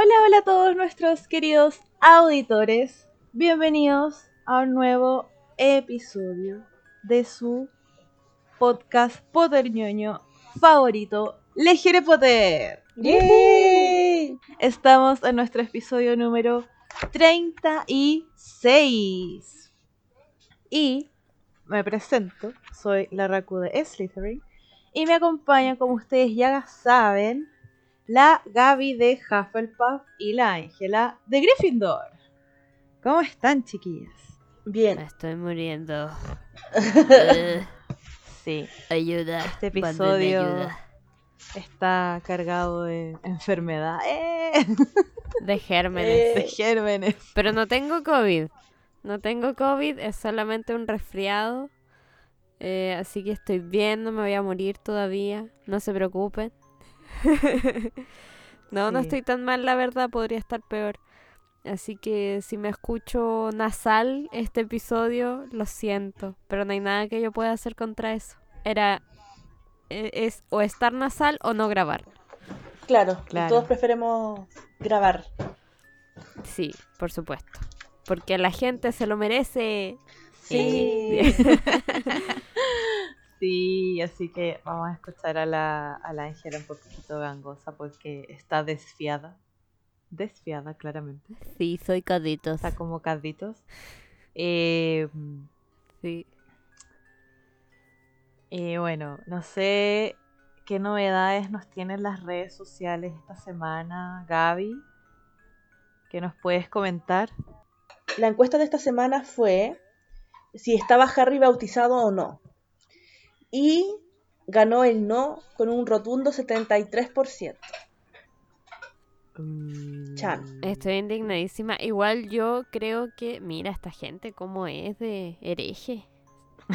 Hola, hola a todos nuestros queridos auditores. Bienvenidos a un nuevo episodio de su podcast Potter ñoño favorito, Legere Potter. Estamos en nuestro episodio número 36. Y me presento, soy la Raku de Slytherin. Y me acompañan, como ustedes ya saben, la Gaby de Hufflepuff y la Ángela de Gryffindor. ¿Cómo están, chiquillas? Bien. Me estoy muriendo. Sí, ayuda. este episodio ayuda. está cargado de enfermedad. ¡Eh! De gérmenes. De gérmenes. Pero no tengo COVID. No tengo COVID, es solamente un resfriado. Eh, así que estoy bien, no me voy a morir todavía. No se preocupen. no, no estoy tan mal, la verdad, podría estar peor. Así que si me escucho nasal este episodio, lo siento. Pero no hay nada que yo pueda hacer contra eso. Era. e- Es o estar nasal o no grabar. Claro, todos preferemos grabar. Sí, por supuesto. Porque la gente se lo merece. Sí. Sí, así que vamos a escuchar a la, a la Ángela un poquito gangosa porque está desfiada. Desfiada, claramente. Sí, soy caditos. Está como carditos. Eh, Sí. y bueno, no sé qué novedades nos tienen las redes sociales esta semana, Gaby. ¿Qué nos puedes comentar? La encuesta de esta semana fue si estaba Harry bautizado o no. Y ganó el no con un rotundo 73%. Chan. Estoy indignadísima. Igual yo creo que, mira, esta gente cómo es de hereje.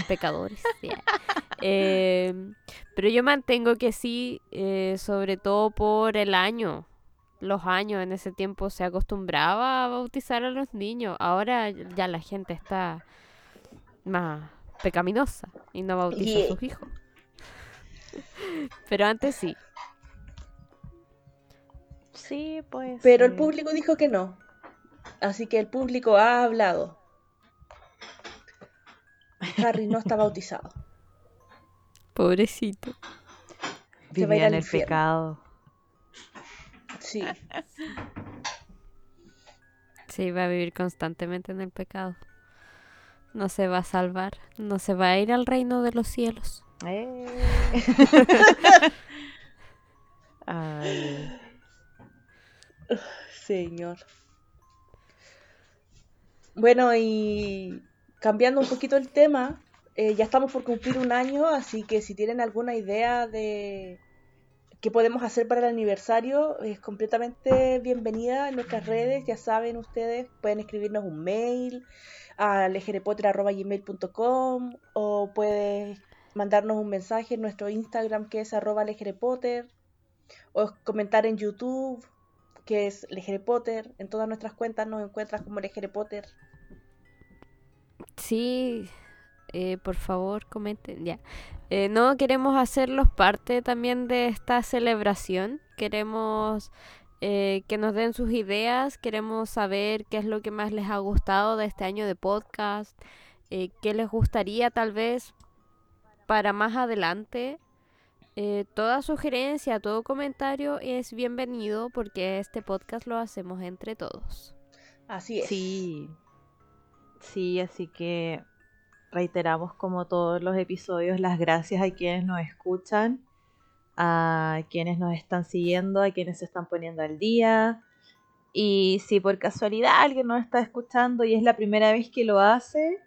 Pecadores. Em, pero yo mantengo que sí, eh, sobre todo por el año. Los años en ese tiempo se acostumbraba a bautizar a los niños. Ahora ya la gente está más pecaminosa y no bautiza a sus hijos. Pero antes sí. Sí, pues. Pero el público dijo que no. Así que el público ha hablado. Harry no está bautizado. Pobrecito. Se va a ir Vivía en el infierno. pecado. Sí. Sí, va a vivir constantemente en el pecado. No se va a salvar. No se va a ir al reino de los cielos. Eh. Señor. Bueno, y cambiando un poquito el tema, eh, ya estamos por cumplir un año, así que si tienen alguna idea de qué podemos hacer para el aniversario, es completamente bienvenida en nuestras redes, ya saben ustedes, pueden escribirnos un mail a lejerepotter.gmail.com o puedes mandarnos un mensaje en nuestro Instagram que es arroba lejerepotter o comentar en YouTube que es Legere Potter. En todas nuestras cuentas nos encuentras como Legere Potter. Sí, eh, por favor, comenten. Ya. Eh, no, queremos hacerlos parte también de esta celebración. Queremos eh, que nos den sus ideas. Queremos saber qué es lo que más les ha gustado de este año de podcast. eh, qué les gustaría tal vez para más adelante. Eh, toda sugerencia, todo comentario es bienvenido porque este podcast lo hacemos entre todos. Así es. Sí. Sí, así que reiteramos como todos los episodios las gracias a quienes nos escuchan, a quienes nos están siguiendo, a quienes se están poniendo al día. Y si por casualidad alguien nos está escuchando y es la primera vez que lo hace,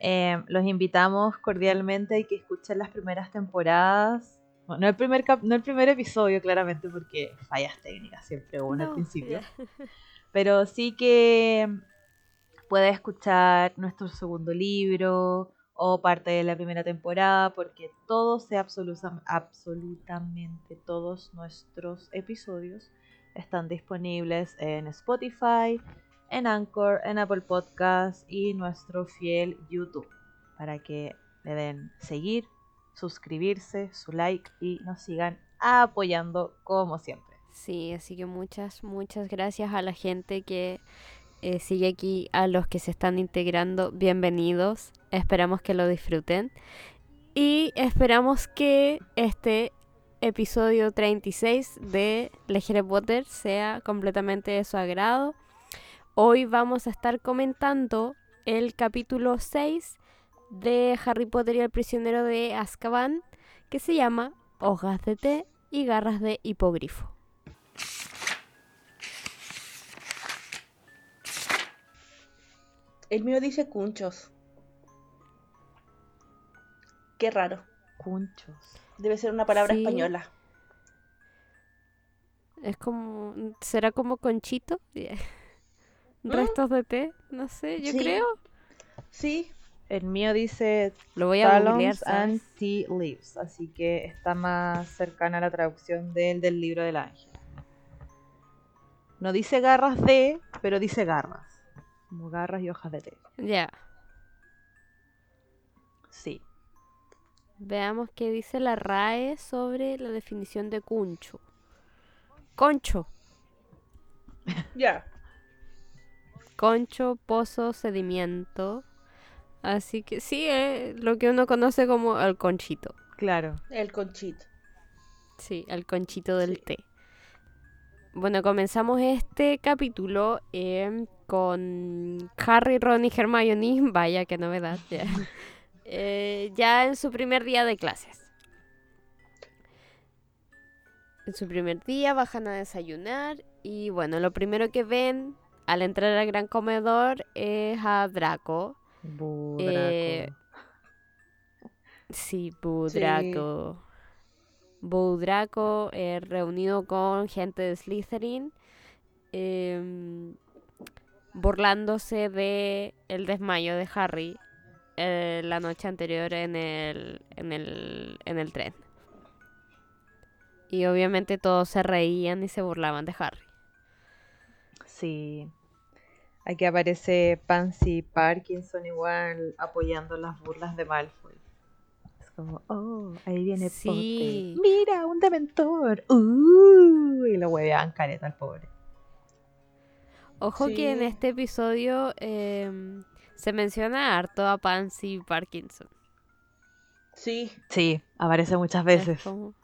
eh, los invitamos cordialmente a que escuchen las primeras temporadas. Bueno, no el primer cap- no el primer episodio, claramente, porque fallas técnicas siempre uno al principio. Pero sí que puede escuchar nuestro segundo libro o parte de la primera temporada, porque todos, absoluta- absolutamente todos nuestros episodios están disponibles en Spotify, en Anchor, en Apple Podcast y nuestro fiel YouTube, para que le den seguir, suscribirse, su like y nos sigan apoyando como siempre. Sí, así que muchas, muchas gracias a la gente que eh, sigue aquí, a los que se están integrando, bienvenidos. Esperamos que lo disfruten. Y esperamos que este episodio 36 de Legere Potter sea completamente de su agrado. Hoy vamos a estar comentando el capítulo 6 de Harry Potter y el prisionero de Azkaban, que se llama Hojas de té y garras de hipogrifo. El mío dice cunchos. Qué raro. Cunchos. Debe ser una palabra Sí. española. Es como. ¿Será como conchito? ¿Restos de té? No sé, yo Sí. creo. Sí, El mío dice Lo voy a googlear. Talons and. Tea Leaves, así que está más cercana a la traducción del, del libro del ángel. No dice garras de, pero dice garras. Como garras y hojas de té. Ya. Sí. Veamos qué dice la RAE sobre la definición de cuncho. Concho. ya. Concho, pozo, sedimiento. Así que sí, es lo que uno conoce como el conchito. Claro. El conchito. Sí, el conchito del Sí. té. Bueno, comenzamos este capítulo em, con Harry, Ron y Hermione. Vaya, qué novedad. Ya. Eh, ya en su primer día de clases. En su primer día bajan a desayunar y bueno, lo primero que ven al entrar al gran comedor es a Draco. Bu, Eh, Draco. Sí, Bu. Draco. Draco eh, reunido con gente de Slytherin, em, burlándose de el desmayo de Harry eh, la noche anterior en el, en el, en el tren. Y obviamente todos se reían y se burlaban de Harry. Sí. Aquí aparece Pansy Parkinson igual apoyando las burlas de Malfoy. Es como, oh, ahí viene Sí. Potter. Mira, un dementor. Uh, y lo huevean careta al pobre. Ojo que en Sí. este episodio em, se menciona harto a Pansy Parkinson. Sí. Sí, aparece muchas Es veces. como-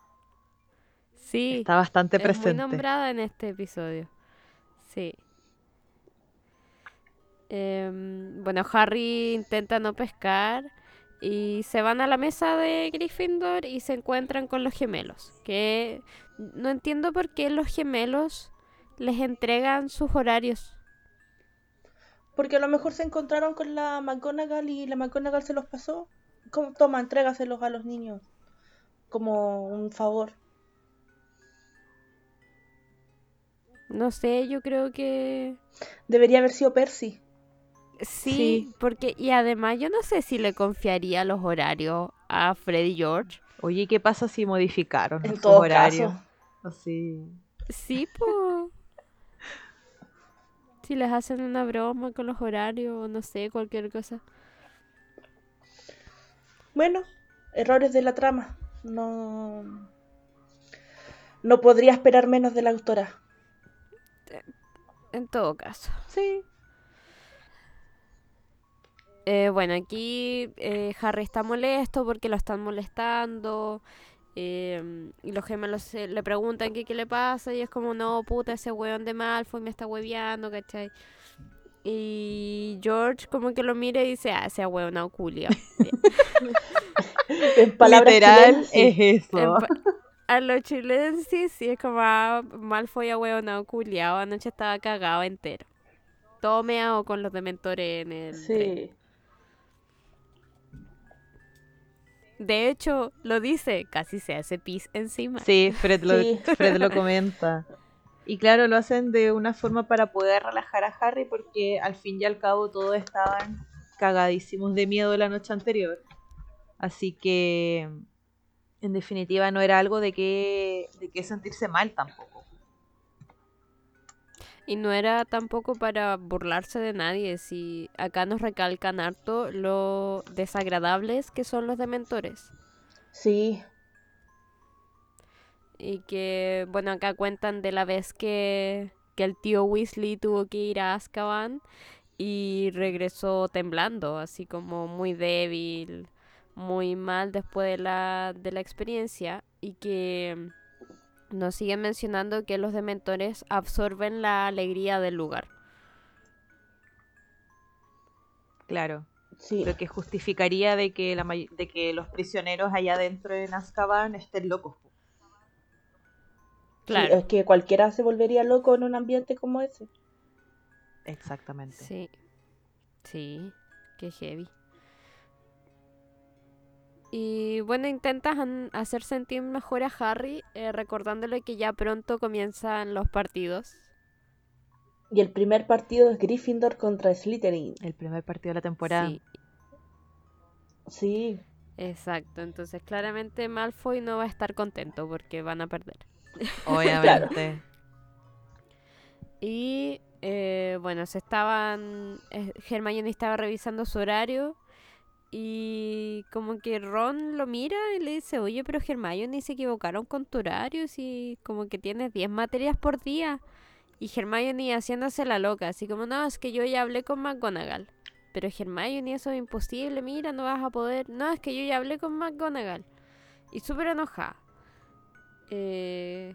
Sí, Está bastante es muy presente. nombrada en este episodio. Sí. Em, bueno, Harry intenta no pescar y se van a la mesa de Gryffindor y se encuentran con los gemelos. Que no entiendo por qué los gemelos les entregan sus horarios. Porque a lo mejor se encontraron con la McGonagall y la McGonagall se los pasó. Como, toma, entrégaselos a los niños. Como un favor. No sé, yo creo que Debería haber sido Percy. Sí, Sí. porque y además yo no sé si le confiaría los horarios a Freddy George. Oye, ¿qué pasa si modificaron En sus todo horarios? caso. Así. Sí, pues. Si les hacen una broma con los horarios o no sé, cualquier cosa. Bueno, errores de la trama. No. No podría esperar menos de la autora. En todo caso. Sí. Eh, bueno, aquí eh, Harry está molesto porque lo están molestando. eh, y los gemelos se- le preguntan que qué le pasa. Y es como, no, puta, ese weón de Malfoy me está hueveando, ¿cachai? Y George como que lo mira y dice, ah, ese weón no culia. En palabras Literal sí. es eso. A los chilenses sí es como ah, Malfoy a huevonao culiao. Anoche estaba cagado entero. Todo meado con los dementores en el tren. De hecho, lo dice, casi se hace pis encima. Sí, Fred lo, Sí. Fred lo comenta. Y claro, lo hacen de una forma para poder relajar a Harry porque al fin y al cabo todos estaban cagadísimos de miedo la noche anterior. Así que en definitiva no era algo de que, de que sentirse mal tampoco. Y no era tampoco para burlarse de nadie. Si acá nos recalcan harto lo desagradables que son los dementores. Sí. y que, bueno, acá cuentan de la vez que, que el tío Weasley tuvo que ir a Azkaban y regresó temblando, así como muy débil, muy mal después de la, de la experiencia y que nos siguen mencionando que los dementores absorben la alegría del lugar. Claro. Sí. Lo que justificaría de que, la, may- de que los prisioneros allá adentro en Azkaban estén locos. Sí, Claro. es que cualquiera se volvería loco en un ambiente como ese. Exactamente. Sí. Sí, qué heavy. Y bueno, intentas hacer sentir mejor a Harry, eh, recordándole que ya pronto comienzan los partidos. Y el primer partido es Gryffindor contra Slytherin. El primer partido de la temporada. Sí, Sí, exacto. Entonces, claramente Malfoy no va a estar contento porque van a perder. Obviamente. Y eh, bueno, se estaban. eh, Hermione estaba revisando su horario. Y como que Ron lo mira y le dice, oye, pero Hermione se equivocaron con tu horario, si como que tienes 10 materias por día. Y Hermione haciéndose la loca, así como, no, es que yo ya hablé con McGonagall. Pero Hermione, eso es imposible, mira, no vas a poder. No, es que yo ya hablé con McGonagall. Y súper enojada. Eh...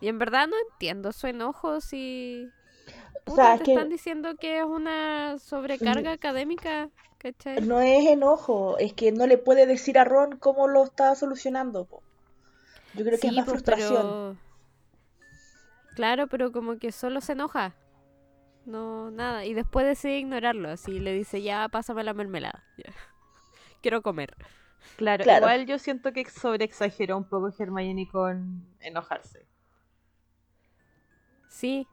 Y en verdad no entiendo su enojo si... O Puta, sea, es te que- están diciendo que es una sobrecarga académica, ¿cachai? no es enojo, es que no le puede decir a Ron cómo lo está solucionando. po. Yo creo que es más pues, frustración. pero- Claro, pero como que solo se enoja. No, nada. Y después decide ignorarlo. Así le dice, ya, pásame la mermelada. Ya. Quiero comer. Claro, Claro. igual yo siento que sobreexageró un poco Hermione con enojarse. Sí,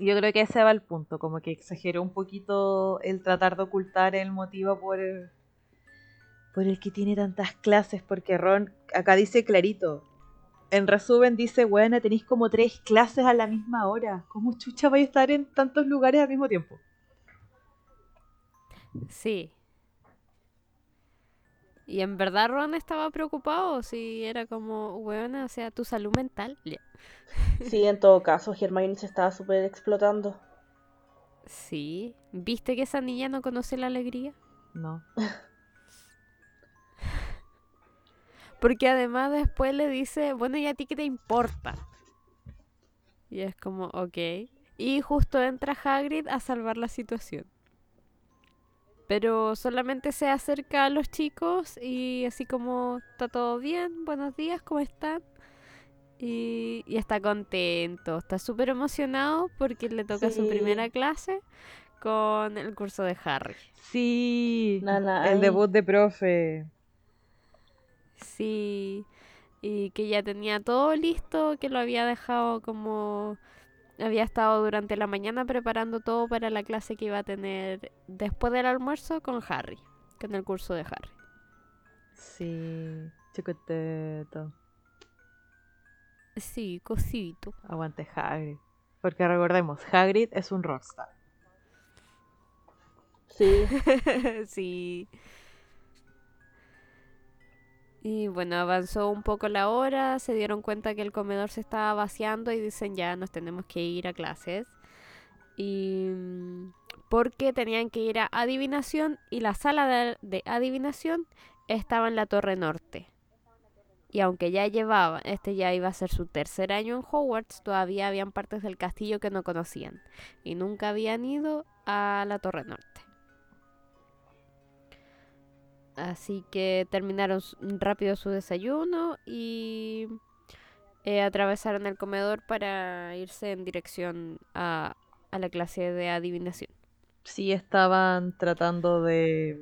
Yo creo que ese va el punto, como que exageró un poquito el tratar de ocultar el motivo por el, por el que tiene tantas clases, porque Ron acá dice clarito. En resumen dice, bueno, tenéis como tres clases a la misma hora. ¿Cómo chucha vais a estar en tantos lugares al mismo tiempo? sí. Y en verdad Ron estaba preocupado. Si era como, bueno, o sea, tu salud mental. Sí, en todo caso, Hermione se estaba súper explotando. Sí. ¿Viste que esa niña no conoce la alegría? No. Porque además después le dice, bueno, ¿y a ti qué te importa? Y es como, ok. Y justo entra Hagrid a salvar la situación. Pero solamente se acerca a los chicos y así como, ¿está todo bien? Buenos días, ¿cómo están? Y, y está contento, está súper emocionado porque le toca su primera clase con el curso de Harry. Sí, Nana, el debut de profe. Sí, y que ya tenía todo listo, que lo había dejado como... Había estado durante la mañana preparando todo para la clase que iba a tener después del almuerzo con Harry, con el curso de Harry. Sí, chicoteto. Sí, cosito. Aguante Hagrid. Porque recordemos, Hagrid es un rockstar. Sí, sí. Y bueno, avanzó un poco la hora, se dieron cuenta que el comedor se estaba vaciando y dicen ya nos tenemos que ir a clases. Y mm, porque tenían que ir a adivinación y la sala de, de adivinación estaba en la torre norte. Y aunque ya llevaba, este ya iba a ser su tercer año en Hogwarts, todavía habían partes del castillo que no conocían y nunca habían ido a la torre norte. Así que terminaron rápido su desayuno y eh, atravesaron el comedor para irse en dirección a, a la clase de adivinación. Sí estaban tratando de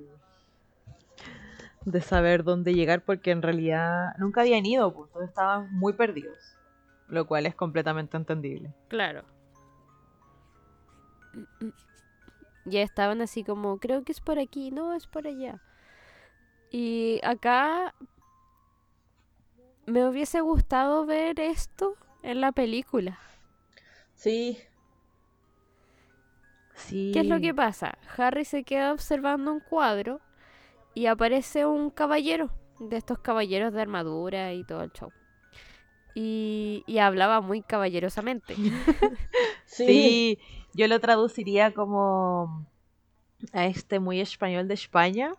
de saber dónde llegar porque en realidad nunca habían ido, pues estaban muy perdidos, lo cual es completamente entendible. Claro. Ya estaban así como, creo que es por aquí, no, es por allá. Y acá me hubiese gustado ver esto en la película. sí, Sí. ¿Qué es lo que pasa? Harry se queda observando un cuadro y aparece un caballero, de estos caballeros de armadura y todo el show. y, y hablaba muy caballerosamente. Sí. Sí, yo lo traduciría como a este muy español de España,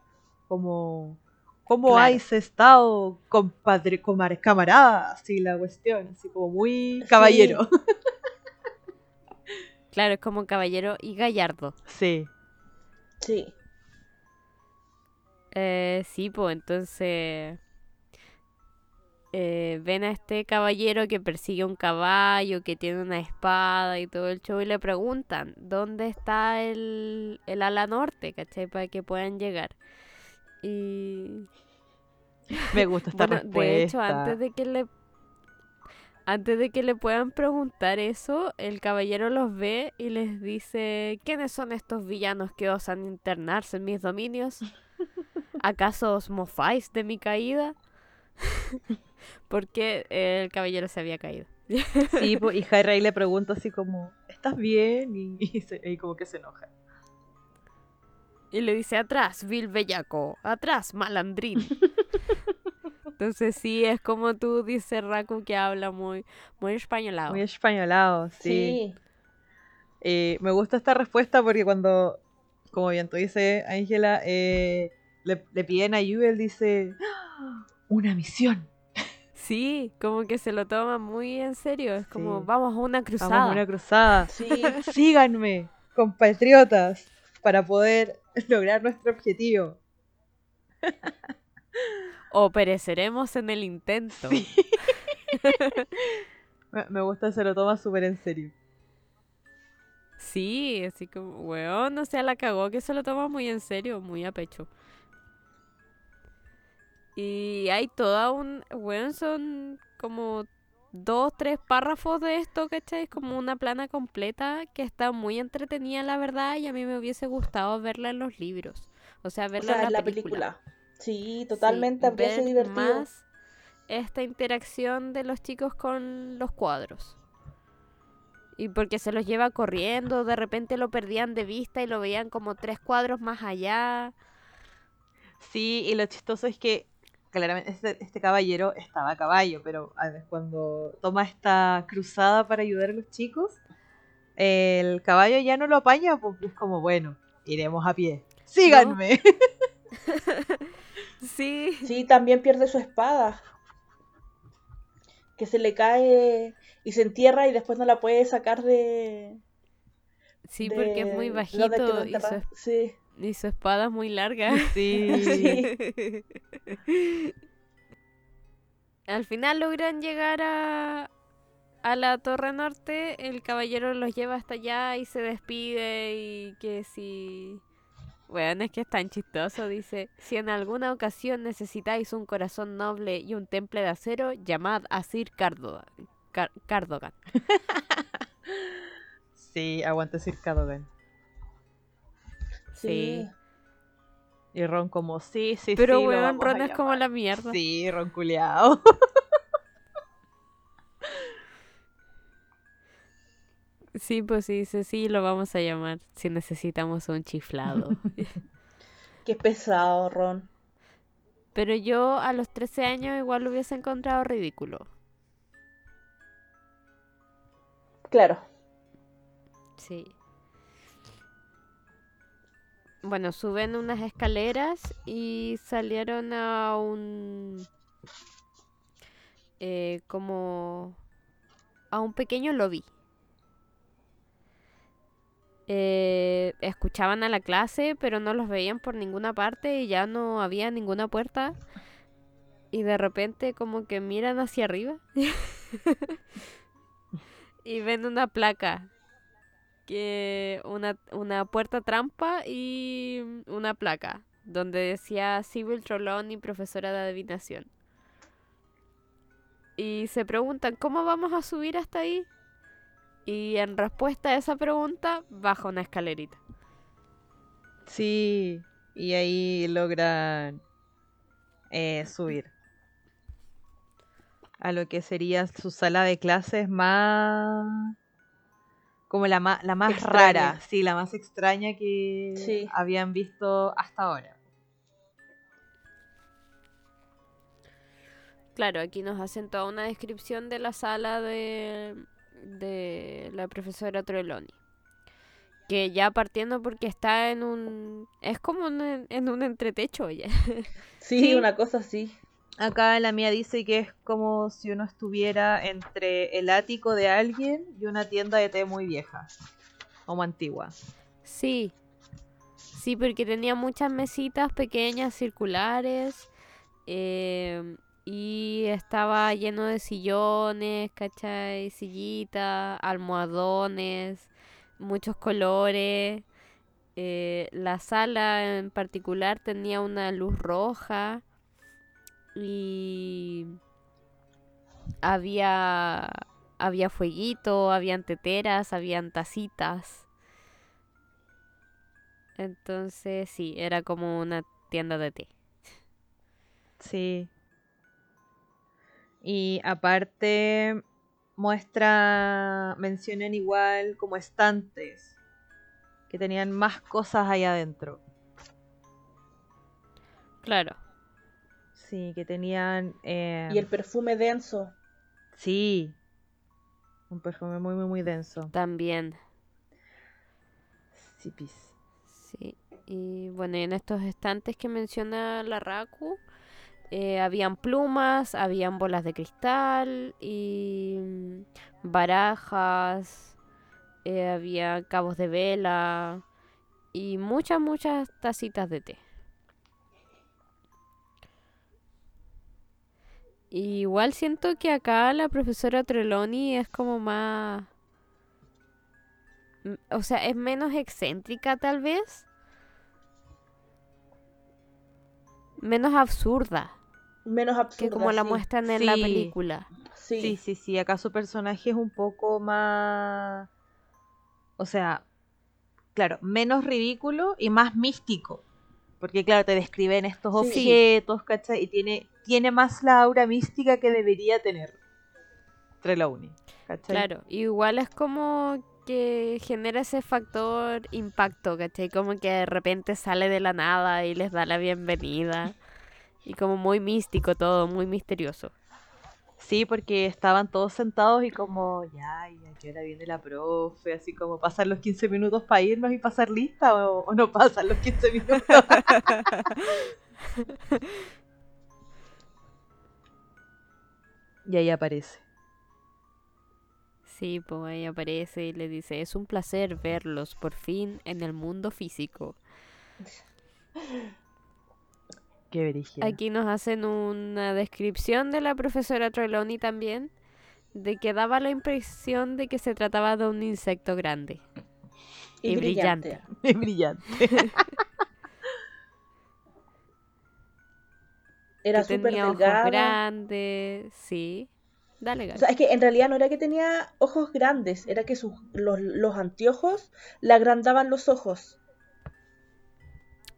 como ¿cómo Claro. habéis estado, compadre, comar, camarada? Así la cuestión, así como muy caballero. Claro, es como caballero y gallardo. Sí, Sí. Eh, sí, pues entonces eh, ven a este caballero que persigue un caballo, que tiene una espada y todo el show y le preguntan dónde está el, el ala norte, ¿cachai? Para que puedan llegar. Y me gusta esta bueno, respuesta. de hecho, antes de que le antes de que le puedan preguntar eso, el caballero los ve y les dice, ¿quiénes son estos villanos que osan internarse en mis dominios? ¿Acaso os mofáis de mi caída? Porque el caballero se había caído. Sí, po, y Harry le pregunta así como, ¿estás bien? Y, y se- y como que se enoja. Y le dice, atrás, vil bellaco, atrás, malandrín. Entonces sí, es como tú dices, Raku, que habla muy, muy españolado. Muy españolado, sí. Sí. Eh, me gusta esta respuesta porque cuando, como bien tú dices, Ángela, eh, le, le piden ayuda, él dice, "¡Ah! una misión. Sí, como que se lo toma muy en serio. Es como, vamos a una cruzada. Vamos a una cruzada. Sí. Síganme, compatriotas, para poder lograr nuestro objetivo. O pereceremos en el intento. Sí. Me, gusta, se lo toma súper en serio. Sí, así como, weón, o sea, la cagó que se lo toma muy en serio, muy a pecho. Y hay toda un, weón, son como dos, tres párrafos de esto, ¿cachai? Es como una plana completa que está muy entretenida, la verdad, y a mí me hubiese gustado verla en los libros. O sea, O verla sea, en la la película. película. Sí, Sí, totalmente habría sido ver divertido. más esta interacción de los chicos con los cuadros. Y porque se los lleva corriendo, de repente lo perdían de vista y lo veían como tres cuadros más allá. Sí, y lo chistoso es que claramente este, este caballero estaba a caballo, pero a ver, cuando toma esta cruzada para ayudar a los chicos, el caballo ya no lo apaña, porque es como, bueno, iremos a pie. Síganme. Sí. Sí, también pierde su espada. Que se le cae y se entierra y después no la puede sacar de. Sí, de- porque es muy no, bajito y su, Sí. Y su espada es muy larga. Sí. Al final logran llegar a, a la Torre Norte, el caballero los lleva hasta allá y se despide y que si... Bueno, es que es tan chistoso, dice, si en alguna ocasión necesitáis un corazón noble y un temple de acero, llamad a Sir Cardogan. Car- Cardogan. Sí, aguanta Sir Cadogan. Sí. Y Ron como, sí, sí, Pero sí, lo weón, Ron es como llamar". la mierda. Sí, Ron culeado. Sí, pues sí, dice, sí, lo vamos a llamar si necesitamos un chiflado. Qué pesado, Ron. Pero yo a los 13 años igual lo hubiese encontrado ridículo. Claro. Sí. Bueno, suben unas escaleras y salieron a un... eh, como... a un pequeño lobby. Eh, escuchaban a la clase, pero no los veían por ninguna parte y ya no había ninguna puerta. Y de repente como que miran hacia arriba y ven una placa que una, una puerta trampa y una placa donde decía Civil Trollón y profesora de adivinación. Y se preguntan, ¿cómo vamos a subir hasta ahí? Y en respuesta a esa pregunta, baja una escalerita. Sí, y ahí logran eh, subir a lo que sería su sala de clases más como la más, la más Extraña. rara, sí, la más extraña que Sí. habían visto hasta ahora. claro, aquí nos hacen toda una descripción de la sala de, de la profesora Trelawney. Que ya partiendo porque está en un... Es como un- en un entretecho ya. Sí, Sí. una cosa así. Acá la mía dice que es como si uno estuviera entre el ático de alguien y una tienda de té muy vieja. Como antigua. Sí. Sí, porque tenía muchas mesitas pequeñas, circulares. eh, y estaba lleno de sillones, ¿cachai? Sillitas, almohadones, muchos colores. eh, la sala en particular tenía una luz roja. Y había había fueguito, habían teteras, habían tacitas. Entonces, sí, era como una tienda de té. Sí. Y aparte muestra, mencionan igual como estantes que tenían más cosas ahí adentro. Claro. Sí, que tenían... eh, Y el perfume denso. Sí. Un perfume muy, muy, muy denso. También. Sí, pis. Sí. Y bueno, y en estos estantes que menciona la Raku, eh, habían plumas, habían bolas de cristal y mm, barajas, eh, había cabos de vela y muchas, muchas tacitas de té. Y igual siento que acá la profesora Trelawney es como más... O sea, es menos excéntrica tal vez. Menos absurda Menos absurda. que como la muestran en la película. Sí. Sí, sí, sí. Acá su personaje es un poco más. O sea, claro, menos ridículo y más místico. Porque, claro, te describen estos Sí. objetos, ¿cachai? Y tiene, tiene más la aura mística que debería tener Trelawney, ¿cachai? Claro, igual es como que genera ese factor impacto, ¿cachai? Como que de repente sale de la nada y les da la bienvenida. Y como muy místico todo, muy misterioso. Sí, porque estaban todos sentados y como, ya, y a qué hora viene la profe, así como pasan los 15 minutos para irnos y pasar lista o, o no pasan los 15 minutos. y ahí aparece. Sí, pues ahí aparece y le dice, es un placer verlos por fin en el mundo físico. Qué. Aquí nos hacen una descripción de la profesora Trelawney también, de que daba la impresión de que se trataba de un insecto grande. Y, y brillante. brillante. Es brillante. Era súper delgada. grandes, sí. Dale, O sea, es que en realidad no era que tenía ojos grandes, era que sus, los, los anteojos le agrandaban los ojos.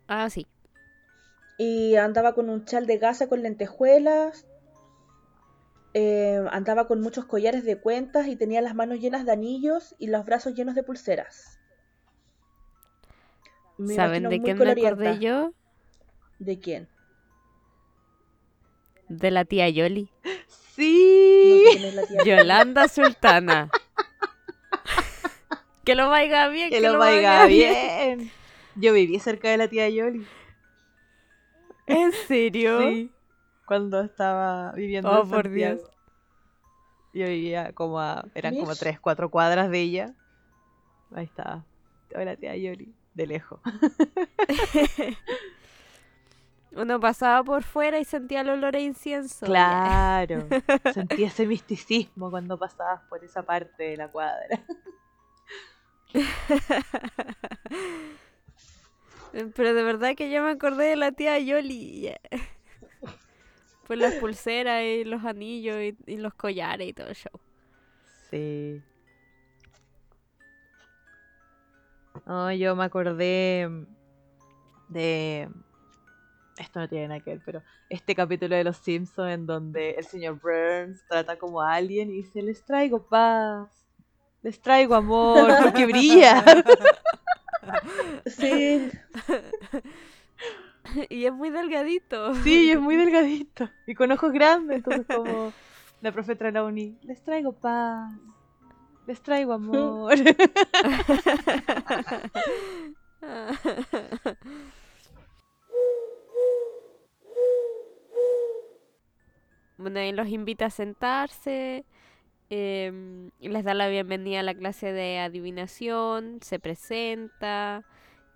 Ah, sí. Y andaba con un chal de gasa con lentejuelas. eh, andaba con muchos collares de cuentas y tenía las manos llenas de anillos y los brazos llenos de pulseras. Me ¿Saben de quién me acordé yo? ¿De quién? De la tía Yoli. No Sí. sé es la tía. Yolanda Sultana. que lo vaya bien, Que lo vaya bien. Yo viví cerca de la tía Yoli. ¿En serio? Sí. Cuando estaba viviendo Oh, en por. Dios. Yo vivía como a, eran como tres, cuatro cuadras de ella. Ahí estaba. Hola tía Yoli. De lejos. Uno pasaba por fuera y sentía el olor a incienso. Claro. Sentí ese misticismo cuando pasabas por esa parte de la cuadra. Pero de verdad que yo me acordé de la tía Yoli. Por las pulseras y los anillos y, y los collares y todo el show. Sí. No, yo me acordé de... Esto no tiene nada que ver, pero este capítulo de Los Simpsons en donde el señor Burns trata como a alguien y dice, les traigo paz, les traigo amor, porque brilla. Sí, y es muy delgadito. Sí, es muy delgadito. Y con ojos grandes. Entonces, como la profeta Trelawney, les traigo paz. Les traigo amor. bueno, y los invita a sentarse. Y les da la bienvenida a la clase de adivinación. Se presenta.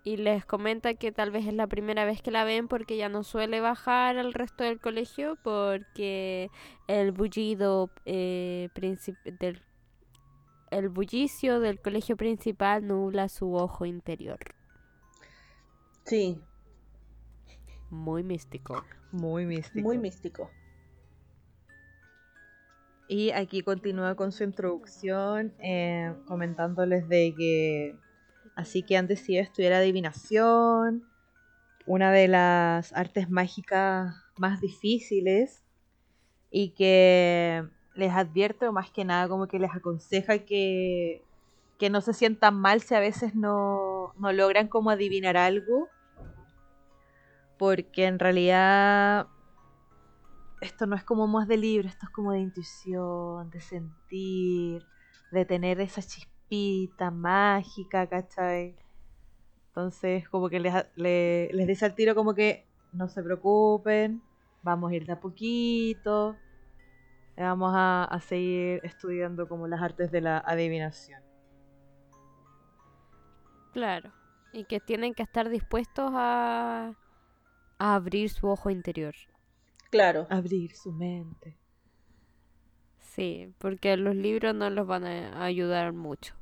Y les comenta que tal vez es la primera vez que la ven porque ya no suele bajar al resto del colegio porque el bullido eh, del el bullicio del colegio principal nubla su ojo interior. Sí, Muy místico. Muy místico. muy místico. Y aquí continúa con su introducción eh, comentándoles de que así que han decidido estudiar adivinación, una de las artes mágicas más difíciles y que les advierte o más que nada como que les aconseja que, que no se sientan mal si a veces no, no logran como adivinar algo porque en realidad esto no es como más de libro, esto es como de intuición, de sentir, de tener esa chispita mágica, ¿cachai? Entonces, como que les, le- les dice al tiro como que no se preocupen, vamos a ir de a poquito, vamos a, a seguir estudiando como las artes de la adivinación. Claro. Y que tienen que estar dispuestos a abrir su ojo interior. Claro. Abrir su mente. Sí, porque los libros no los van a ayudar mucho.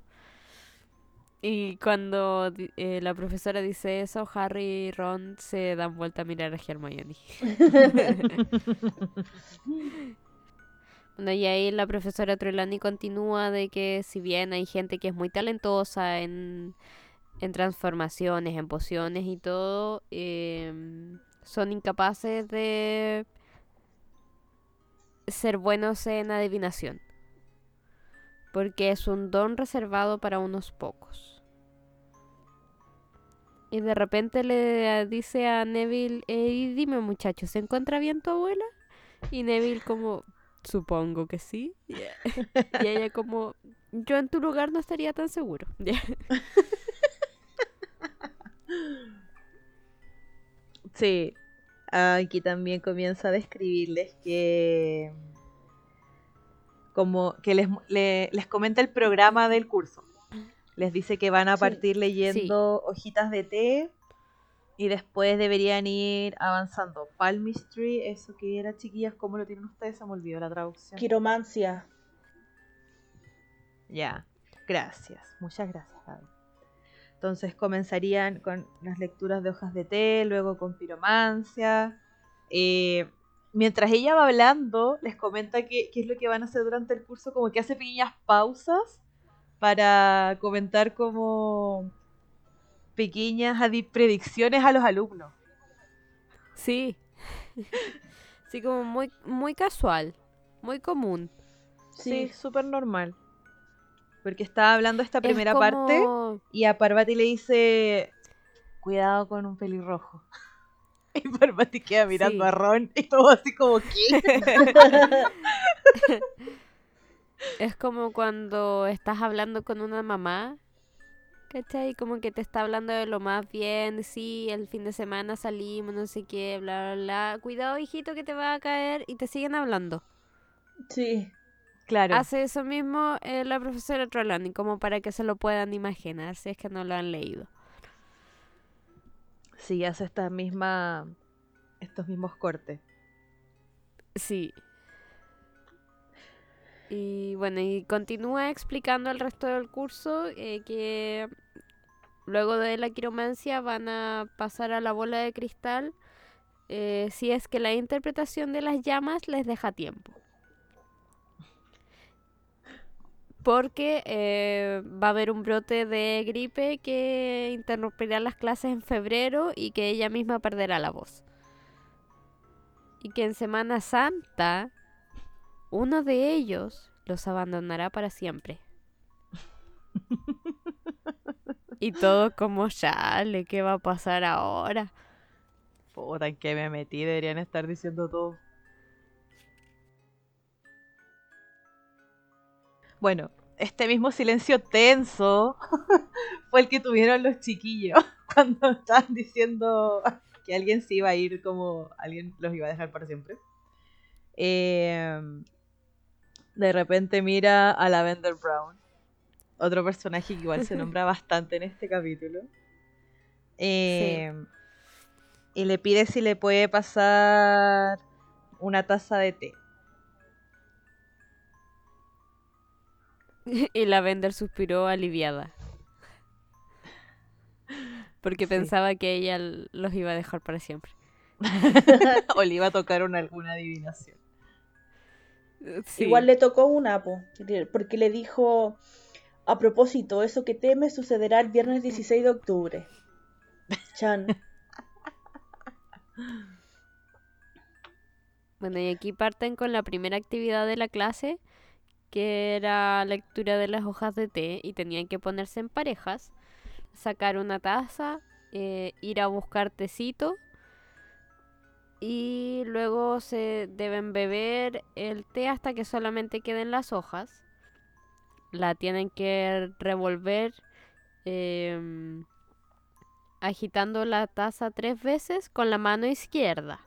Y cuando eh, la profesora dice eso, Harry y Ron se dan vuelta a mirar a Hermione. Bueno, y ahí la profesora Trelawney continúa de que si bien hay gente que es muy talentosa en, en transformaciones, en pociones y todo, em, son incapaces de ser buenos en adivinación. Porque es un don reservado para unos pocos. Y de repente le dice a Neville, "Ey, dime muchacho, ¿se encuentra bien tu abuela? Y Neville como, supongo que sí. Y ella como, yo en tu lugar no estaría tan seguro. Sí, aquí también comienza a describirles que como que les, le- les comenta el programa del curso. Les dice que van a Sí. partir leyendo hojitas de té y después deberían ir avanzando. Palmistry, eso que era chiquillas, ¿cómo lo tienen ustedes? Se me olvidó la traducción. Quiromancia. Ya, gracias, muchas gracias, Gaby. Entonces comenzarían con las lecturas de hojas de té, luego con piromancia. Eh, mientras ella va hablando, les comenta que- qué es lo que van a hacer durante el curso, como que hace pequeñas pausas para comentar como pequeñas predicciones a los alumnos. Sí. Sí, como muy, muy casual, muy común. Sí, Sí. súper normal. Porque estaba hablando esta Es primera parte Y a Parvati le dice, cuidado con un pelirrojo. Y Parvati queda mirando Sí. a Ron y todo así como, ¿qué? Es como cuando estás hablando con una mamá, ¿cachai? Como que te está hablando de lo más bien, sí, el fin de semana salimos, no sé qué, bla, bla, bla. Cuidado, hijito, que te va a caer y te siguen hablando. Sí. Claro. Hace eso mismo eh, la profesora Trelawney, como para que se lo puedan imaginar, si es que no lo han leído. Sí, hace esta misma, estos mismos cortes. Sí. Y bueno, y continúa explicando el resto del curso eh, que luego de la quiromancia van a pasar a la bola de cristal eh, si es que la interpretación de las llamas les deja tiempo. Porque eh, va a haber un brote de gripe que interrumpirá las clases en febrero y que ella misma perderá la voz. Y que en Semana Santa uno de ellos los abandonará para siempre. y todo como chale, ¿qué va a pasar ahora? Puta, ¿en qué me metí? Deberían estar diciendo todo. Bueno, este mismo silencio tenso fue el que tuvieron los chiquillos cuando estaban diciendo que alguien se iba a ir como alguien los iba a dejar para siempre. Em, de repente mira a Lavender Brown, otro personaje que igual se nombra bastante en este capítulo. Em, y le pide si le puede pasar una taza de té. y la Vender suspiró aliviada. Porque pensaba que ella los iba a dejar para siempre. o le iba a tocar una, alguna adivinación. Igual le tocó una, porque le dijo, a propósito, eso que teme sucederá el viernes 16 de octubre. Chan. Bueno, y aquí parten con la primera actividad de la clase, que era lectura de las hojas de té y tenían que ponerse en parejas, sacar una taza, eh, ir a buscar tecito y luego se deben beber el té hasta que solamente queden las hojas. La tienen que revolver em, agitando la taza tres veces con la mano izquierda.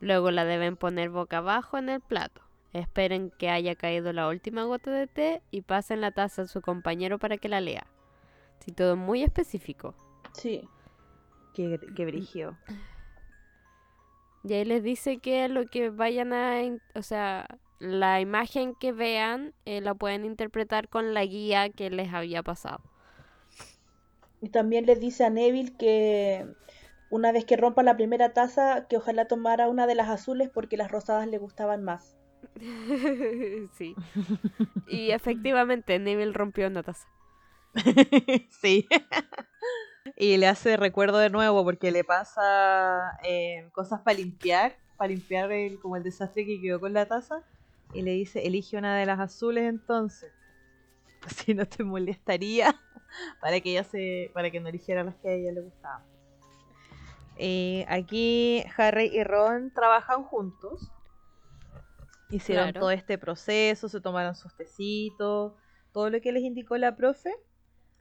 Luego la deben poner boca abajo en el plato. Esperen que haya caído la última gota de té y pasen la taza a su compañero para que la lea. Sí, todo muy específico. Sí. Qué, qué brigio. Y ahí les dice que lo que vayan a... O sea, la imagen que vean eh, la pueden interpretar con la guía que les había pasado. Y también les dice a Neville que una vez que rompa la primera taza, que ojalá tomara una de las azules porque las rosadas le gustaban más. sí. Y efectivamente, Neville rompió una taza. sí. y le hace recuerdo de nuevo porque le pasa eh, cosas para limpiar, para limpiar el, como el desastre que quedó con la taza. Y le dice, elige una de las azules entonces. Si no te molestaría para que ella se, para que no eligiera las que a ella le gustaban. Eh, aquí Harry y Ron trabajan juntos Hicieron todo este proceso, se tomaron sus tecitos, todo lo que les indicó la profe,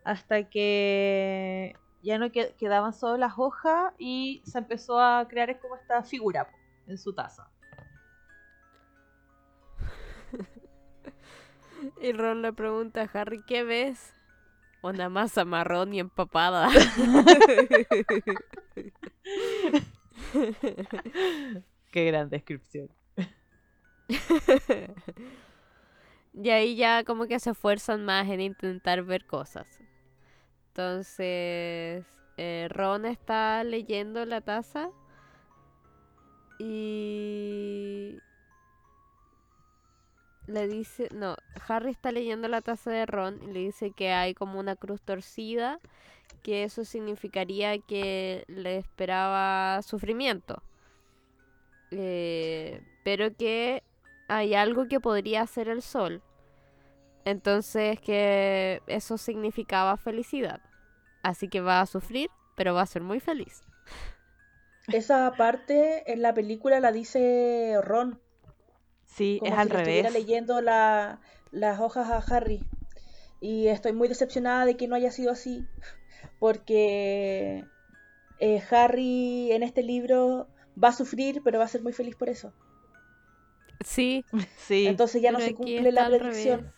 hasta que ya no quedaban solo las hojas y se empezó a crear como esta figura en su taza. y Ron le pregunta a Harry, ¿qué ves? Una masa marrón y empapada. Qué gran descripción. y ahí ya como que se esfuerzan más en intentar ver cosas. Entonces, eh, Ron está leyendo la taza y le dice, no, Harry está leyendo la taza de Ron y le dice que hay como una cruz torcida, que eso significaría que le esperaba sufrimiento. Eh, pero que hay algo que podría hacer el sol. Entonces que eso significaba felicidad. Así que va a sufrir, pero va a ser muy feliz. Esa parte en la película la dice Ron. Sí, es al revés. Estuviera leyendo la, las hojas a Harry. Y estoy muy decepcionada de que no haya sido así. Porque eh, Harry en este libro va a sufrir, pero va a ser muy feliz por eso. Sí, sí. Entonces ya no se cumple la predicción.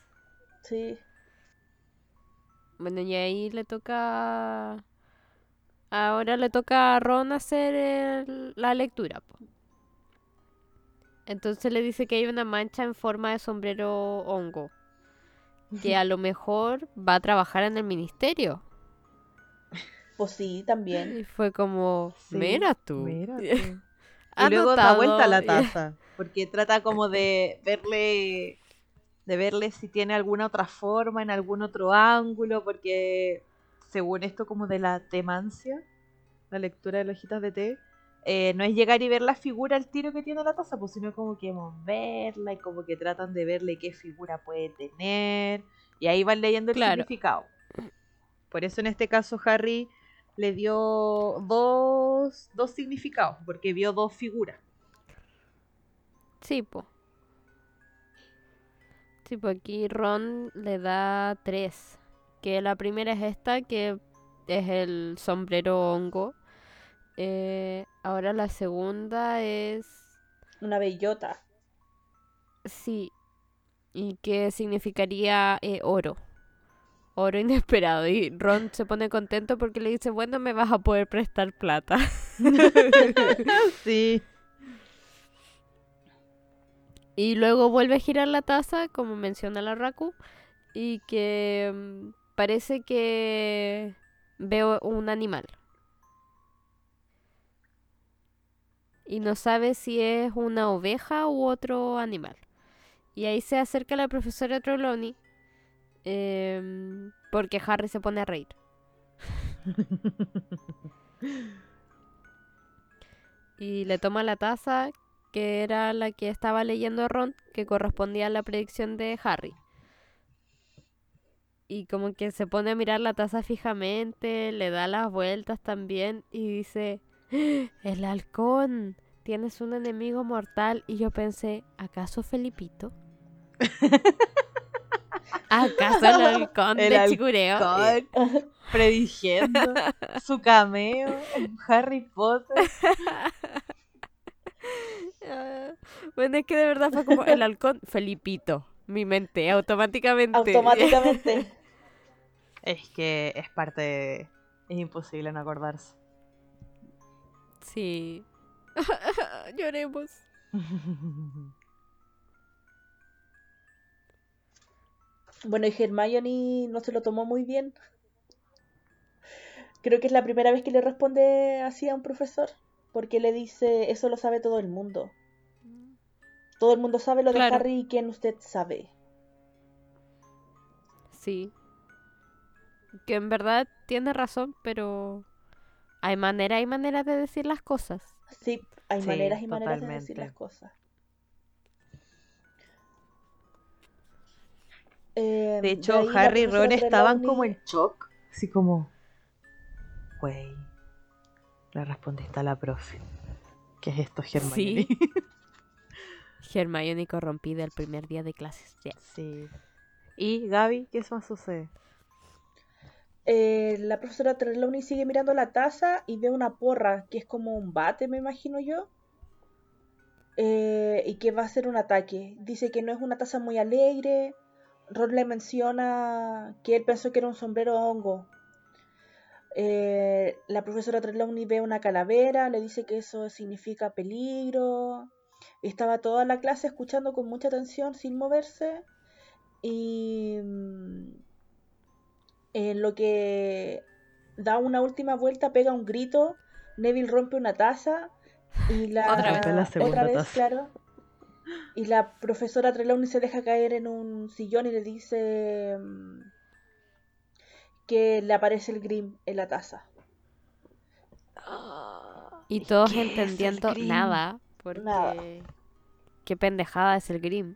Sí. Bueno, y ahí le toca. Ahora le toca a Ron hacer la lectura. Entonces le dice que hay una mancha en forma de sombrero hongo. Que a lo mejor va a trabajar en el ministerio. Pues sí, también. Y fue como, mira tú. Mira tú. y luego da vuelta la taza, porque trata como de verle de verle si tiene alguna otra forma, en algún otro ángulo, porque según esto como de la temancia, la lectura de las hojitas de té, eh, no es llegar y ver la figura al tiro que tiene la taza, pues sino como que moverla y como que tratan de verle qué figura puede tener, y ahí van leyendo el significado. Por eso en este caso Harry le dio dos, dos significados, porque vio dos figuras. Sí, po. Sí, aquí Ron le da tres. Que la primera es esta, que es el sombrero hongo. Eh, ahora la segunda es... Una bellota. Sí. Y que significaría eh, oro. Oro inesperado. Y Ron se pone contento porque le dice, bueno, me vas a poder prestar plata. sí. Y luego vuelve a girar la taza, como menciona la Raku, y que mm, parece que veo un animal. Y no sabe si es una oveja u otro animal. Y ahí se acerca la profesora Trelawney em, porque Harry se pone a reír. y le toma la taza que era la que estaba leyendo Ron, que correspondía a la predicción de Harry. Y como que se pone a mirar la taza fijamente, le da las vueltas también y dice, ¡Ah! el halcón, tienes un enemigo mortal. Y yo pensé, ¿acaso Felipito? ¿Acaso el halcón El de Chicureo? halcón. Prediciendo su cameo en Harry Potter. Ah, bueno, es que de verdad fue como el halcón Felipito. Mi mente, automáticamente. Automáticamente. Es que es parte de... Es imposible no acordarse. Sí. Lloremos. Bueno, y Hermione no se lo tomó muy bien. Creo que es la primera vez que le responde así a un profesor. Porque le dice, eso lo sabe todo el mundo. Todo el mundo sabe lo de Claro. Harry y quién usted sabe. Sí. Que en verdad tiene razón, pero hay manera, hay maneras de decir las cosas. Sí, hay Sí, maneras y maneras de decir las cosas. Eh, De hecho, Harry y Ron estaban como en shock. Así como... Güey. Le respondiste a la profe. ¿Qué es esto, Hermione? Sí. Hermione corrompida el primer día de clases. ya. Sí. ¿Y Gaby? ¿Qué más sucede? Eh, la profesora Trelawney sigue mirando la taza y ve una porra que es como un bate, me imagino yo. Eh, y que va a ser un ataque. Dice que no es una taza muy alegre. Ron le menciona que él pensó que era un sombrero hongo. Eh, la profesora Trelawney ve una calavera, le dice que eso significa peligro. Estaba toda la clase escuchando con mucha atención sin moverse. Y mm, en lo que da una última vuelta, pega un grito, Neville rompe una taza y la Otra vez. Rompe la segunda otra vez, taza. claro. Y la profesora Trelawney se deja caer en un sillón y le dice mm, que le aparece el Grim en la taza. Y todos ¿Qué es el entendiendo nada. Porque. Nada. Qué pendejada es el Grim.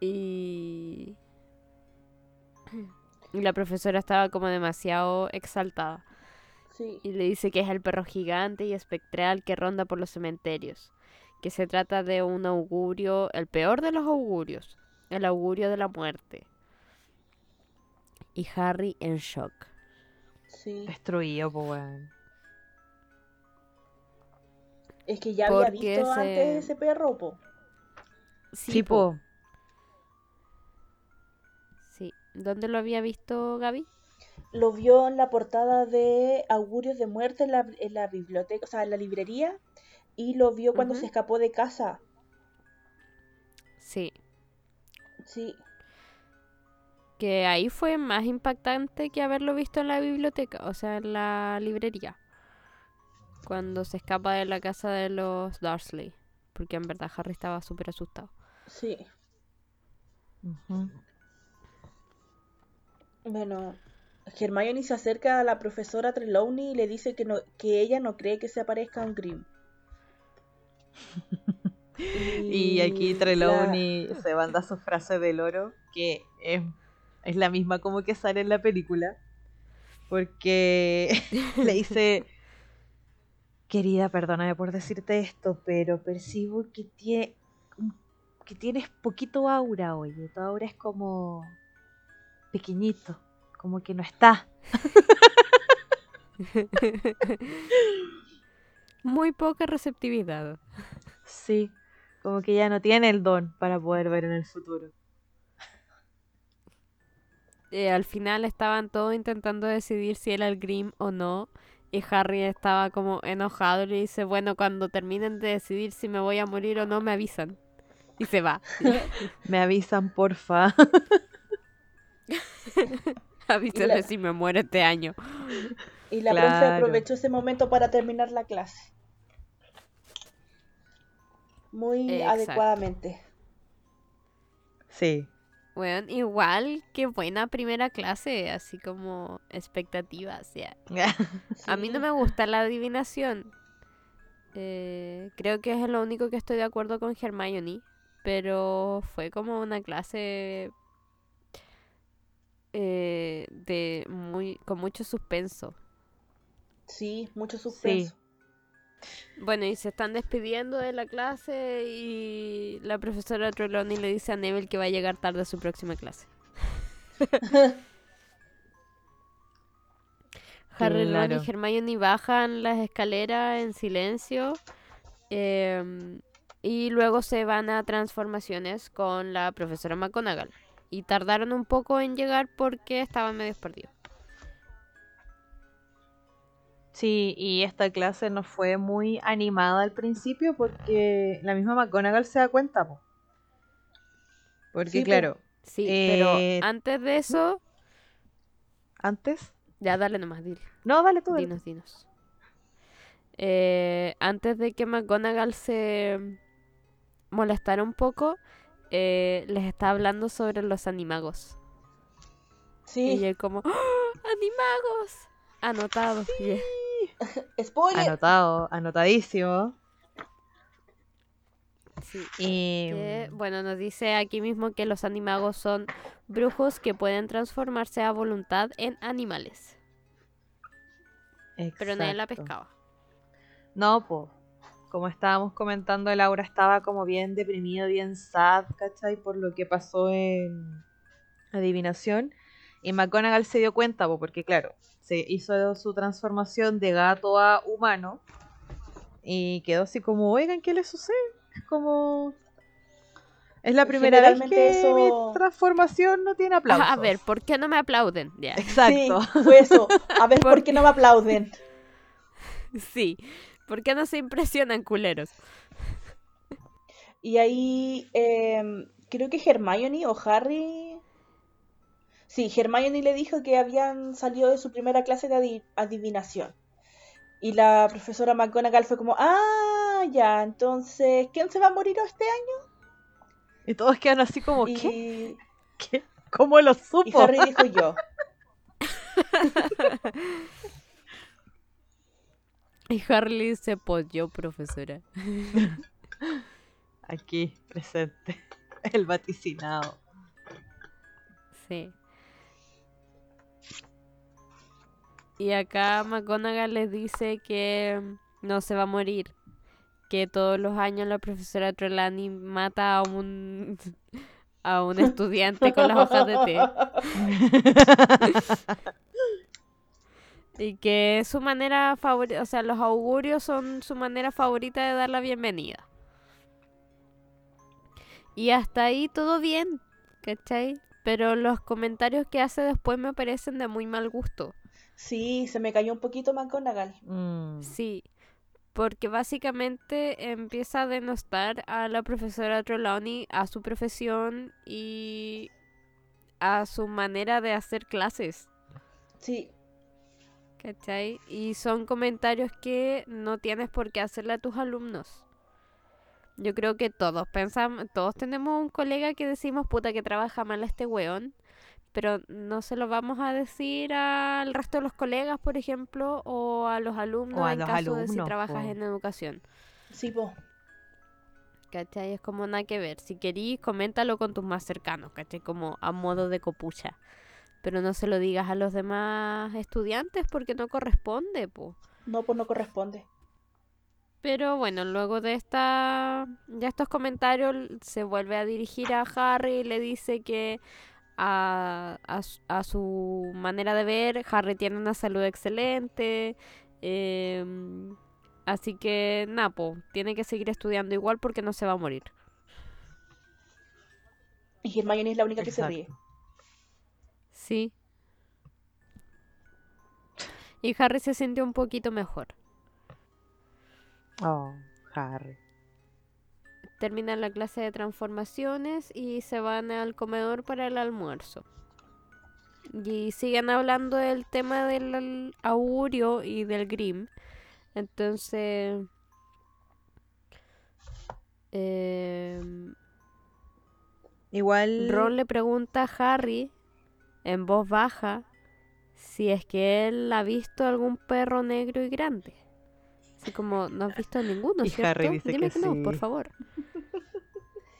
Y. Y la profesora estaba como demasiado exaltada. Sí, Y le dice que es el perro gigante y espectral que ronda por los cementerios. Que se trata de un augurio, el peor de los augurios. El augurio de la muerte. Y Harry en shock. sí. Destruido, pues, weón. Es que ya había visto se- antes ese perro, po. Sí, po. Sí. ¿Dónde lo había visto Gaby? Lo vio en la portada de Augurios de Muerte en la, en la biblioteca, o sea, en la librería. Y lo vio cuando se escapó de casa. Sí. Sí, Que ahí fue más impactante que haberlo visto en la biblioteca, o sea, en la librería. Cuando se escapa de la casa de los Dursley. Porque en verdad Harry estaba súper asustado. sí. Ujú. Bueno, Hermione se acerca a la profesora Trelawney y le dice que, no, que ella no cree que se aparezca un Grim. Y aquí la- Trelawney se manda su frase del oro, que es, es la misma como que sale en la película. Porque le dice, querida, perdóname por decirte esto, pero percibo que, tie- que tienes poquito aura hoy. Tu aura es como pequeñito, como que no está. Muy poca receptividad. Sí, como que ya no tiene el don para poder ver en el futuro. Eh, al final estaban todos intentando decidir si era el Grim o no. Y Harry estaba como enojado y le dice, bueno, cuando terminen de decidir si me voy a morir o no, me avisan. Y se va. Me avisan, porfa. Avísenme la- si me muero este año. Y la profe Claro. aprovechó ese momento para terminar la clase. Muy Exacto. adecuadamente. Sí. Bueno, igual que buena primera clase, así como expectativas. ya. A mí no me gusta la adivinación. Eh, creo que es lo único que estoy de acuerdo con Hermione. Pero fue como una clase eh, de muy con mucho suspenso. Sí, mucho suspenso. Bueno, y se están despidiendo de la clase y la profesora Trelawney le dice a Neville que va a llegar tarde a su próxima clase. Harry, Ron Claro. y Hermione bajan las escaleras en silencio em, y luego se van a transformaciones con la profesora McGonagall. Y tardaron un poco en llegar porque estaban medio perdidos. Sí, y esta clase no fue muy animada al principio porque la misma McGonagall se da cuenta, po. Porque Sí, po. claro, Sí, Eh, pero antes de eso, antes... ya dale nomás, dile. No, dale tú. dale. Dinos, dinos. Eh, antes de que McGonagall se molestara un poco, eh, les está hablando sobre los animagos. Sí, Y él como, ¡Ah! ¡Animagos! Anotado. yeah. spoiler. Anotado, anotadísimo. Sí. Y... Que, bueno, nos dice aquí mismo que los animagos son brujos que pueden transformarse a voluntad en animales. Pero nadie la pescaba. No, pues. Como estábamos comentando, el aura estaba como bien deprimido, bien sad, ¿cachai? Por lo que pasó en Adivinación. Y McGonagall se dio cuenta, po, porque claro, se hizo su transformación de gato a humano. Y quedó así como, oigan, ¿qué le sucede? Es como... Es la primera vez que eso- mi transformación no tiene aplausos. A ver, ¿por qué no me aplauden? Exacto. Sí, fue eso. A ver, ¿por qué no me aplauden? Sí. ¿Por qué no se impresionan, culeros? Y ahí em, creo que Hermione o Harry. Sí, Hermione le dijo que habían salido de su primera clase de adi- adivinación. Y la profesora McGonagall fue como, ah, ya, entonces, ¿quién se va a morir este año? Y todos quedan así como, ¿qué? Y, ¿Qué? ¿Cómo lo y supo? Harry dijo yo. Y Harley se yo, profesora. Aquí, presente. El vaticinado. Sí. Y acá McGonagall les dice que no se va a morir. Que todos los años la profesora Trelawney mata a un a un estudiante con las hojas de té. Y que es su manera favorita, o sea, los augurios son su manera favorita de dar la bienvenida. Y hasta ahí todo bien, ¿cachai? Pero los comentarios que hace después me parecen de muy mal gusto. Sí, se me cayó un poquito McGonagall. Mm. Sí, porque básicamente empieza a denostar a la profesora Trelawney, a su profesión y a su manera de hacer clases. Sí, ¿Cachai? Y son comentarios que no tienes por qué hacerle a tus alumnos. Yo creo que todos pensamos, todos tenemos un colega que decimos, puta, que trabaja mal este weón, pero no se lo vamos a decir al resto de los colegas, por ejemplo, o a los alumnos O a en los caso de si trabajas po. en educación. sí, po. ¿Cachai? Es como nada que ver. Si querís, coméntalo con tus más cercanos, ¿cachai? Como a modo de copucha. pero no se lo digas a los demás estudiantes porque no corresponde, po. No, pues no corresponde. Pero bueno, luego de esta, ya estos comentarios se vuelve a dirigir a Harry y le dice que a, a, su- a su manera de ver, Harry tiene una salud excelente. em, así que, Napo, tiene que seguir estudiando igual porque no se va a morir. Y Hermione es la única que se ríe. Sí. Y Harry se sintió un poquito mejor. Oh, Harry. Terminan la clase de transformaciones y se van al comedor para el almuerzo. Y siguen hablando del tema del augurio y del Grim. Entonces... em, Igual. Ron le pregunta a Harry en voz baja si es que él ha visto algún perro negro y grande. Así como, no has visto ninguno, Y ¿cierto? Harry dice Dime que que, no, por sí. favor.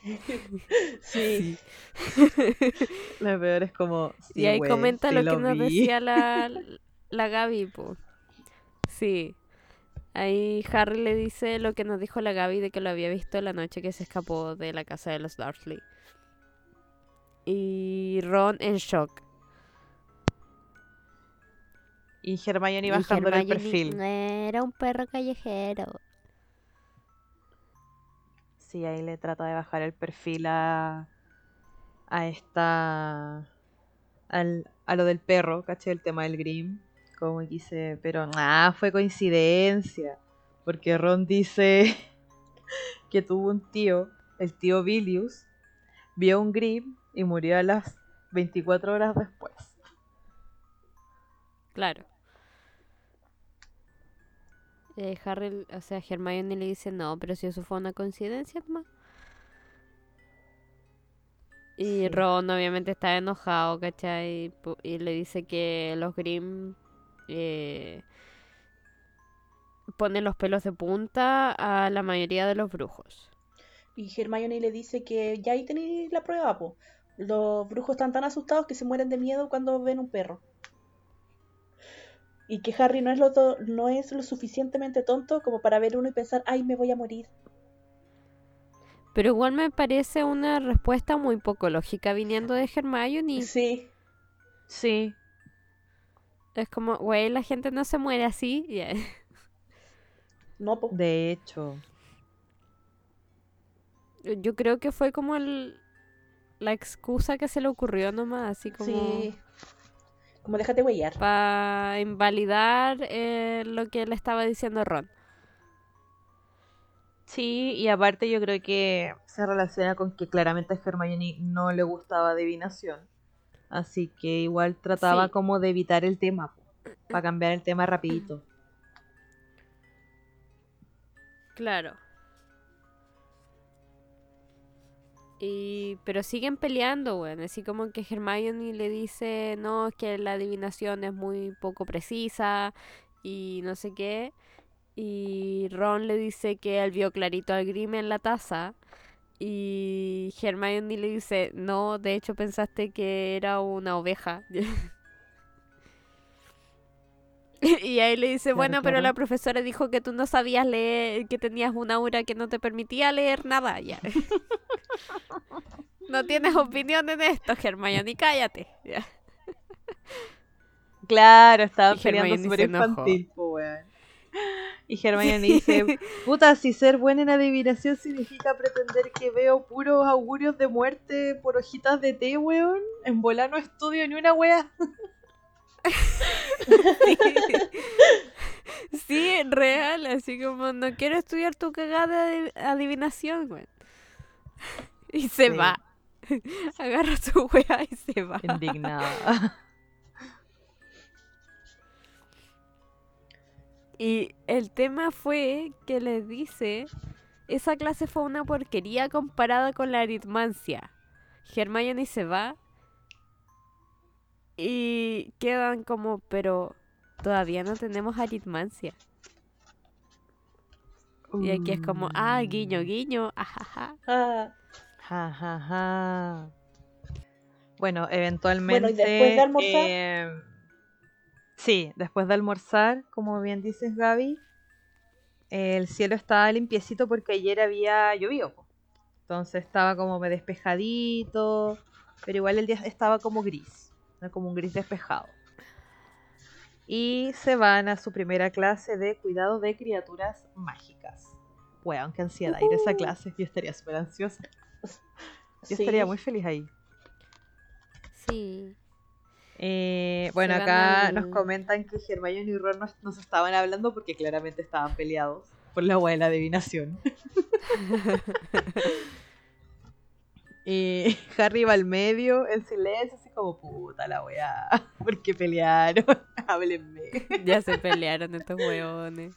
Sí. Lo peor es como. y ahí comenta sí lo que nos decía la, la Gaby, po. Sí. Ahí Harry le dice lo que nos dijo la Gaby de que lo había visto la noche que se escapó de la casa de los Dursley. Y Ron en shock. Y Hermione Y bajándole el perfil. Era un perro callejero. Ahí le trata de bajar el perfil a. a esta. Al, a lo del perro, caché el tema del Grim. Como quise. Pero nada, fue coincidencia. Porque Ron dice que tuvo un tío, el tío Vilius, vio un Grim y murió a las 24 horas después. Claro. Eh, Harry, o sea, Hermione le dice, no, pero si eso fue una coincidencia. Y Sí. Ron obviamente está enojado, ¿cachai? Pu- Y le dice que los Grimm eh, ponen los pelos de punta a la mayoría de los brujos. Y Hermione le dice que ya ahí tenéis la prueba, po. Los brujos están tan asustados que se mueren de miedo cuando ven un perro. Y que Harry no es lo, to- no es lo suficientemente tonto como para ver uno y pensar, ay, me voy a morir. Pero igual me parece una respuesta muy poco lógica viniendo de Hermione. Sí, Sí, Es como, güey, la gente no se muere así. Ya. no, po. de hecho. Yo creo que fue como el, la excusa que se le ocurrió nomás, así como Sí. Como déjate huellar. para invalidar eh, lo que le estaba diciendo Ron. Sí, y aparte yo creo que se relaciona con que claramente a Hermione no le gustaba adivinación. Así que igual trataba Sí. como de evitar el tema, para cambiar el tema rapidito. Claro. Y, pero siguen peleando, weón. Así como que Hermione le dice, no, es que la adivinación es muy poco precisa y no sé qué. Y Ron le dice que él vio clarito al Grim en la taza. Y Hermione le dice, no, de hecho pensaste que era una oveja. Y ahí le dice, Claro, bueno, pero la profesora dijo que tú no sabías leer, que tenías un aura que no te permitía leer nada. Ya. no tienes opinión en esto, Hermione, cállate. Ya. Claro, estaban Y peleando súper infantil, weón. Y Hermione dice, puta, si ser buena en adivinación significa pretender que veo puros augurios de muerte por hojitas de té, weón, en volar no estudio ni una wea. Sí, real, así como no quiero estudiar tu cagada de adivinación, güey. Y se Sí. va. Agarra su wea y se va. Indignada. Y el tema fue que les dice, esa clase fue una porquería comparada con la aritmancia. Hermione se va y quedan como, pero todavía no tenemos aritmancia. Y aquí es como, ah, guiño, guiño, ajaja. Ah, Ja, ja, ja. Bueno, eventualmente. Bueno, ¿y después de almorzar? eh, sí, después de almorzar, como bien dices, Gaby, el cielo estaba limpiecito porque ayer había llovido. Entonces estaba como despejadito, pero igual el día estaba como gris, ¿no? como un gris despejado. Y se van a su primera clase de cuidado de criaturas mágicas. Weón, qué ansiedad ir a esa clase. Yo estaría súper ansiosa. Yo Sí. estaría muy feliz ahí. Sí. Eh, bueno, acá nos comentan que Hermione y Ron nos, nos estaban hablando porque claramente estaban peleados por la hueá de la adivinación. y Harry va al medio, en silencio, así como puta la weá. ¿Por qué pelearon? Háblenme. Ya se pelearon estos hueones.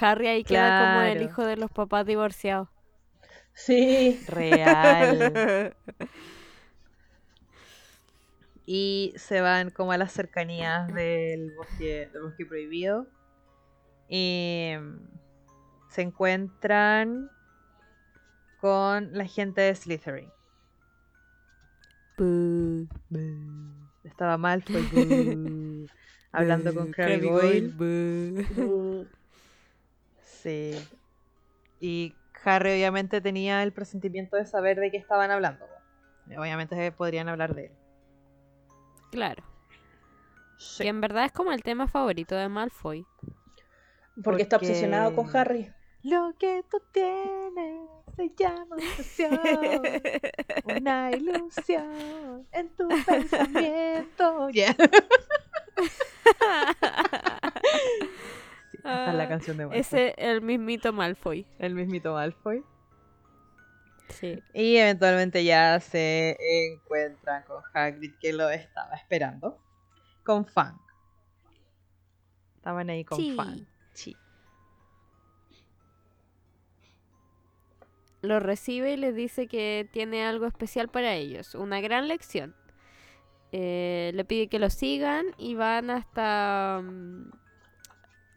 Harry ahí queda como el Claro. hijo de los papás divorciados. Sí. Real. Y se van como a las cercanías del bosque, del bosque prohibido. Y se encuentran con la gente de Slytherin. Boo. Estaba mal, fue hablando con Crabbe Goyle. Sí. Y Harry obviamente tenía el presentimiento de saber de qué estaban hablando. Obviamente podrían hablar de él. Claro. Sí. Que en verdad es como el tema favorito de Malfoy. Porque está Porque- obsesionado con Harry. Lo que tú tienes se llama obsesión, una ilusión en tu pensamiento. Yeah. Sí, esa es la Ah, canción de Malfoy. Ese el mismito Malfoy. El mismito Malfoy. Sí. Y eventualmente ya se encuentran con Hagrid que lo estaba esperando. Con Fang. Estaban ahí con Sí. Fang. Lo recibe y les dice que tiene algo especial para ellos, una gran lección. Eh, le pide que lo sigan y van hasta mm,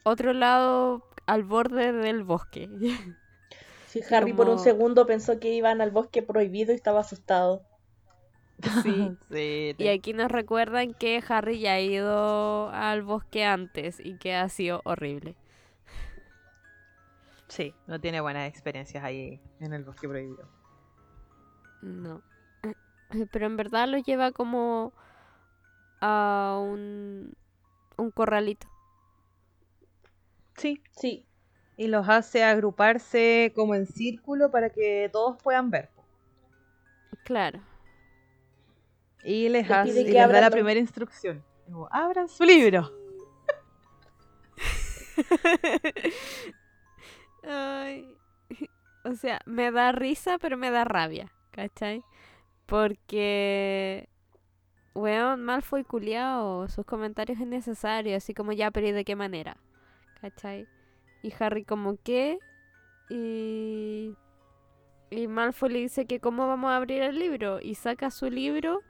otro lado al borde del bosque. Sí, Harry por un segundo pensó que iban al bosque prohibido y estaba asustado. sí. Sí, Y aquí nos recuerdan que Harry ya ha ido al bosque antes y que ha sido horrible. Sí, no tiene buenas experiencias ahí en el bosque prohibido. No. Pero en verdad lo lleva como a un, un corralito. Sí. Sí, Y los hace agruparse como en círculo para que todos puedan ver. Claro. Y les, Les hace, y que les da la primera instrucción. Como, abran su libro. Ay. O sea, me da risa, pero me da rabia, ¿cachai? Porque, weón, Malfoy culiao, sus comentarios innecesarios, así como ya, pero ¿y de qué manera? ¿Cachai? Y Harry como, ¿qué? Y... Y Malfoy le dice que cómo vamos a abrir el libro y saca su libro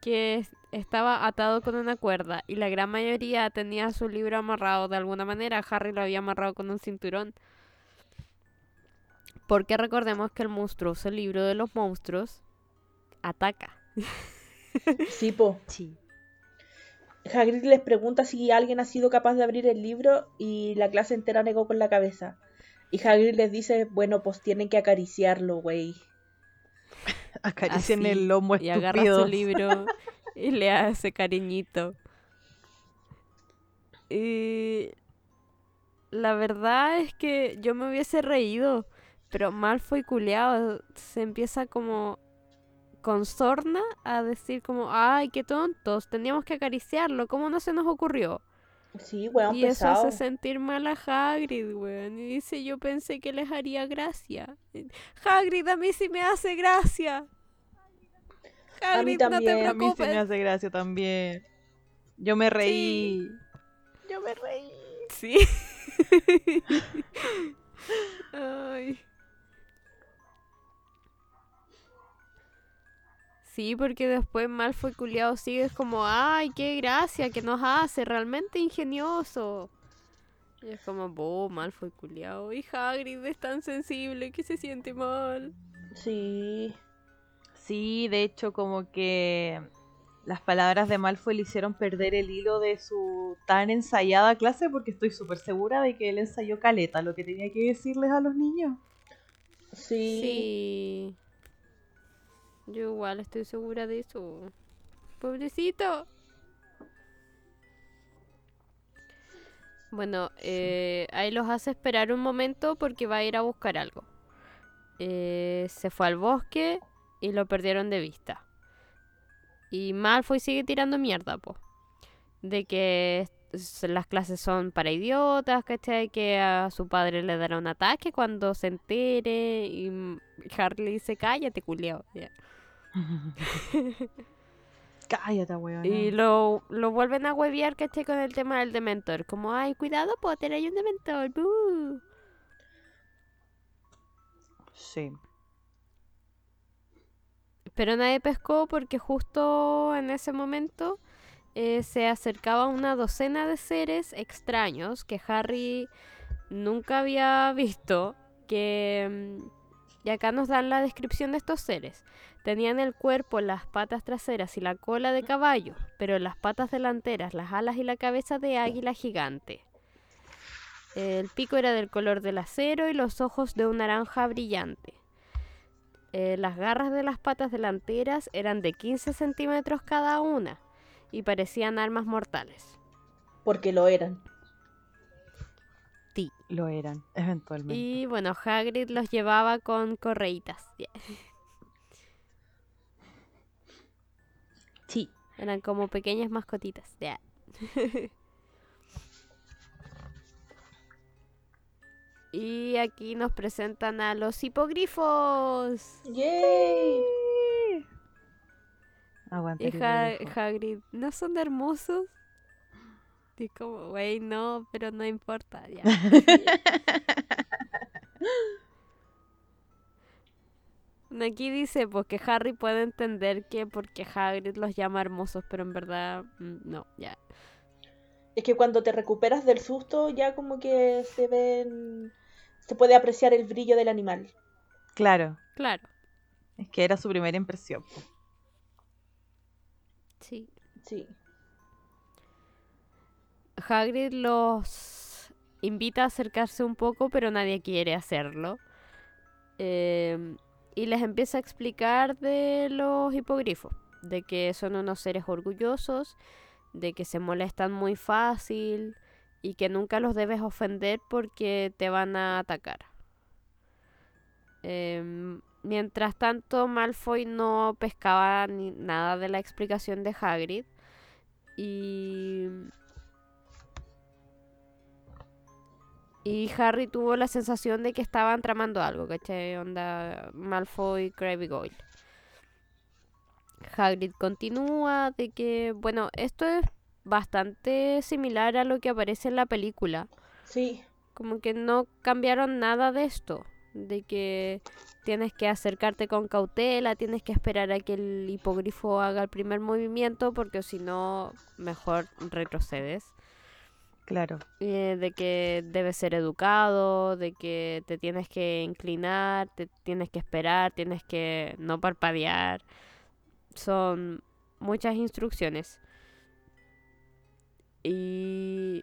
que es- estaba atado con una cuerda y la gran mayoría tenía su libro amarrado de alguna manera. Harry lo había amarrado con un cinturón. Porque recordemos que el monstruoso libro de los monstruos ataca. sí, po. Sí. Hagrid les pregunta si alguien ha sido capaz de abrir el libro y la clase entera negó con la cabeza. Y Hagrid les dice, bueno, pues tienen que acariciarlo, güey. Acaricien Así, el lomo Y agarra estúpido. su libro y le hace cariñito. Y la verdad es que yo me hubiese reído, pero Malfoy culiao se empieza como con sorna a decir como, ay, qué tontos, teníamos que acariciarlo, ¿cómo no se nos ocurrió? Sí, weón, y eso hace sentir mal a Hagrid, weón. Y dice, yo pensé que les haría gracia. Hagrid, a mí sí me hace gracia. A mí Hagrid, no te también. A mí sí me preocupes. hace gracia también. Yo me reí. Yo me reí. Sí. Ay. Sí, porque después Malfoy culiado sigue es como, ay, qué gracia que nos hace, realmente ingenioso. Y es como, bo, Malfoy culiado. Y Hagrid es tan sensible que se siente mal. Sí. Sí, de hecho, como que las palabras de Malfoy le hicieron perder el hilo de su tan ensayada clase porque estoy súper segura de que él ensayó caleta, lo que tenía que decirles a los niños. Sí. Sí. Yo igual estoy segura de eso. Pobrecito. Bueno, eh, ahí los hace esperar un momento porque va a ir a buscar algo. Eh, se fue al bosque y lo perdieron de vista. Y Malfoy sigue tirando mierda, po. De que las clases son para idiotas, ¿cachai? Que a su padre le dará un ataque cuando se entere. Y Harry le dice, cállate, culiao. Cállate, weón. Y lo, lo vuelven a huevear, ¿cachai? Con el tema del dementor. Como, ay, cuidado, Potter, hay un dementor. ¡bu!". Sí. Pero nadie pescó porque justo en ese momento eh, se acercaba una docena de seres extraños que Harry nunca había visto. Que. mm, Y acá nos dan la descripción de estos seres. Tenían el cuerpo, las patas traseras y la cola de caballo, pero las patas delanteras, las alas y la cabeza de águila gigante. El pico era del color del acero y los ojos de un naranja brillante. Eh, las garras de las patas delanteras eran de 15 centímetros cada una y parecían armas mortales. Porque lo eran. Lo eran, eventualmente. Y bueno, Hagrid los llevaba con correitas. Sí. Eran como pequeñas mascotitas. ya. y aquí nos presentan a los hipogrifos. ¡Yay! Aguanta. Y el Ha- hipogrifo. Hagrid, ¿no son hermosos? Y como, güey, no, pero no importa. Ya. Aquí dice pues que Harry puede entender que porque Hagrid los llama hermosos, pero en verdad mm, no, ya. Es que cuando te recuperas del susto ya como que se ven... Se puede apreciar el brillo del animal. Claro. Claro, Es que era su primera impresión. sí. Sí. Hagrid los invita a acercarse un poco, pero nadie quiere hacerlo. Em, y les empieza a explicar de los hipogrifos, de que son unos seres orgullosos, de que se molestan muy fácil y que nunca los debes ofender porque te van a atacar. Em, mientras tanto, Malfoy no pescaba ni nada de la explicación de Hagrid y Y Harry tuvo la sensación de que estaban tramando algo, ¿cachai? Onda Malfoy, Crabbe y Goyle. Hagrid continúa de que, bueno, esto es bastante similar a lo que aparece en la película. Sí. Como que no cambiaron nada de esto. De que tienes que acercarte con cautela, tienes que esperar a que el hipogrifo haga el primer movimiento, porque si no, mejor retrocedes. Claro. Eh, de que debes ser educado, de que te tienes que inclinar, te tienes que esperar, tienes que no parpadear. Son muchas instrucciones. Y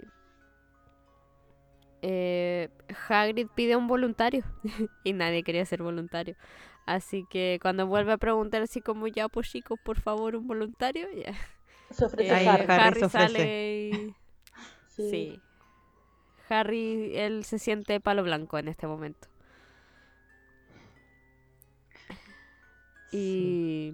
eh, Hagrid pide un voluntario y nadie quería ser voluntario. Así que cuando vuelve a preguntar así como ya, pues chicos, por favor, un voluntario, ya. Se ofrece Eh, Harry. Harry Harry se ofrece. sale y... Sí. Sí. Harry, él se siente palo blanco en este momento. Y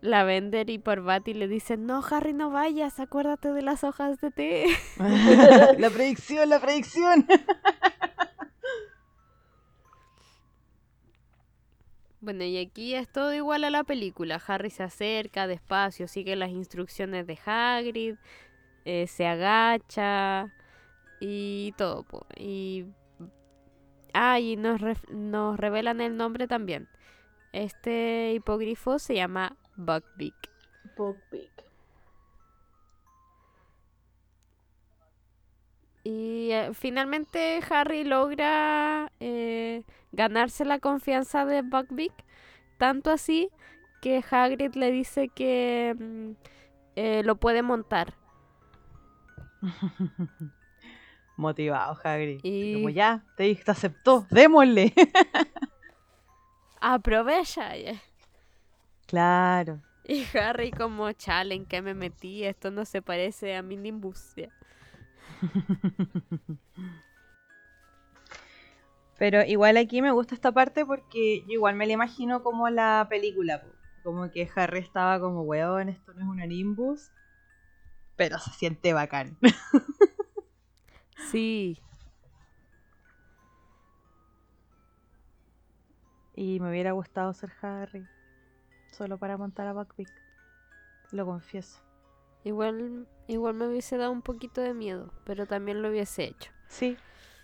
Lavender y Parvati le dicen, no, Harry, no vayas, acuérdate de las hojas de té. la predicción, la predicción. Bueno, y aquí es todo igual a la película. Harry se acerca despacio, sigue las instrucciones de Hagrid, eh, se agacha y todo. po. Y, ah, y nos, nos revelan el nombre también. Este hipogrifo se llama Buckbeak. Buckbeak. Y eh, finalmente Harry logra eh, ganarse la confianza de Buckbeak tanto así que Hagrid le dice que mm, eh, lo puede montar. Motivado, Hagrid. Y- Como ya, te, te aceptó, démosle. Aprovecha. ya. claro. Y Harry como, chale, ¿en qué me metí? Esto no se parece a mi Nimbus. ya. Pero igual aquí me gusta esta parte porque yo igual me la imagino como la película. Como que Harry estaba como, weón, esto no es una Nimbus. Pero se siente bacán. Sí. y me hubiera gustado ser Harry. Solo para montar a Buckbeak. Lo confieso. Igual, igual me hubiese dado un poquito de miedo, pero también lo hubiese hecho. Sí,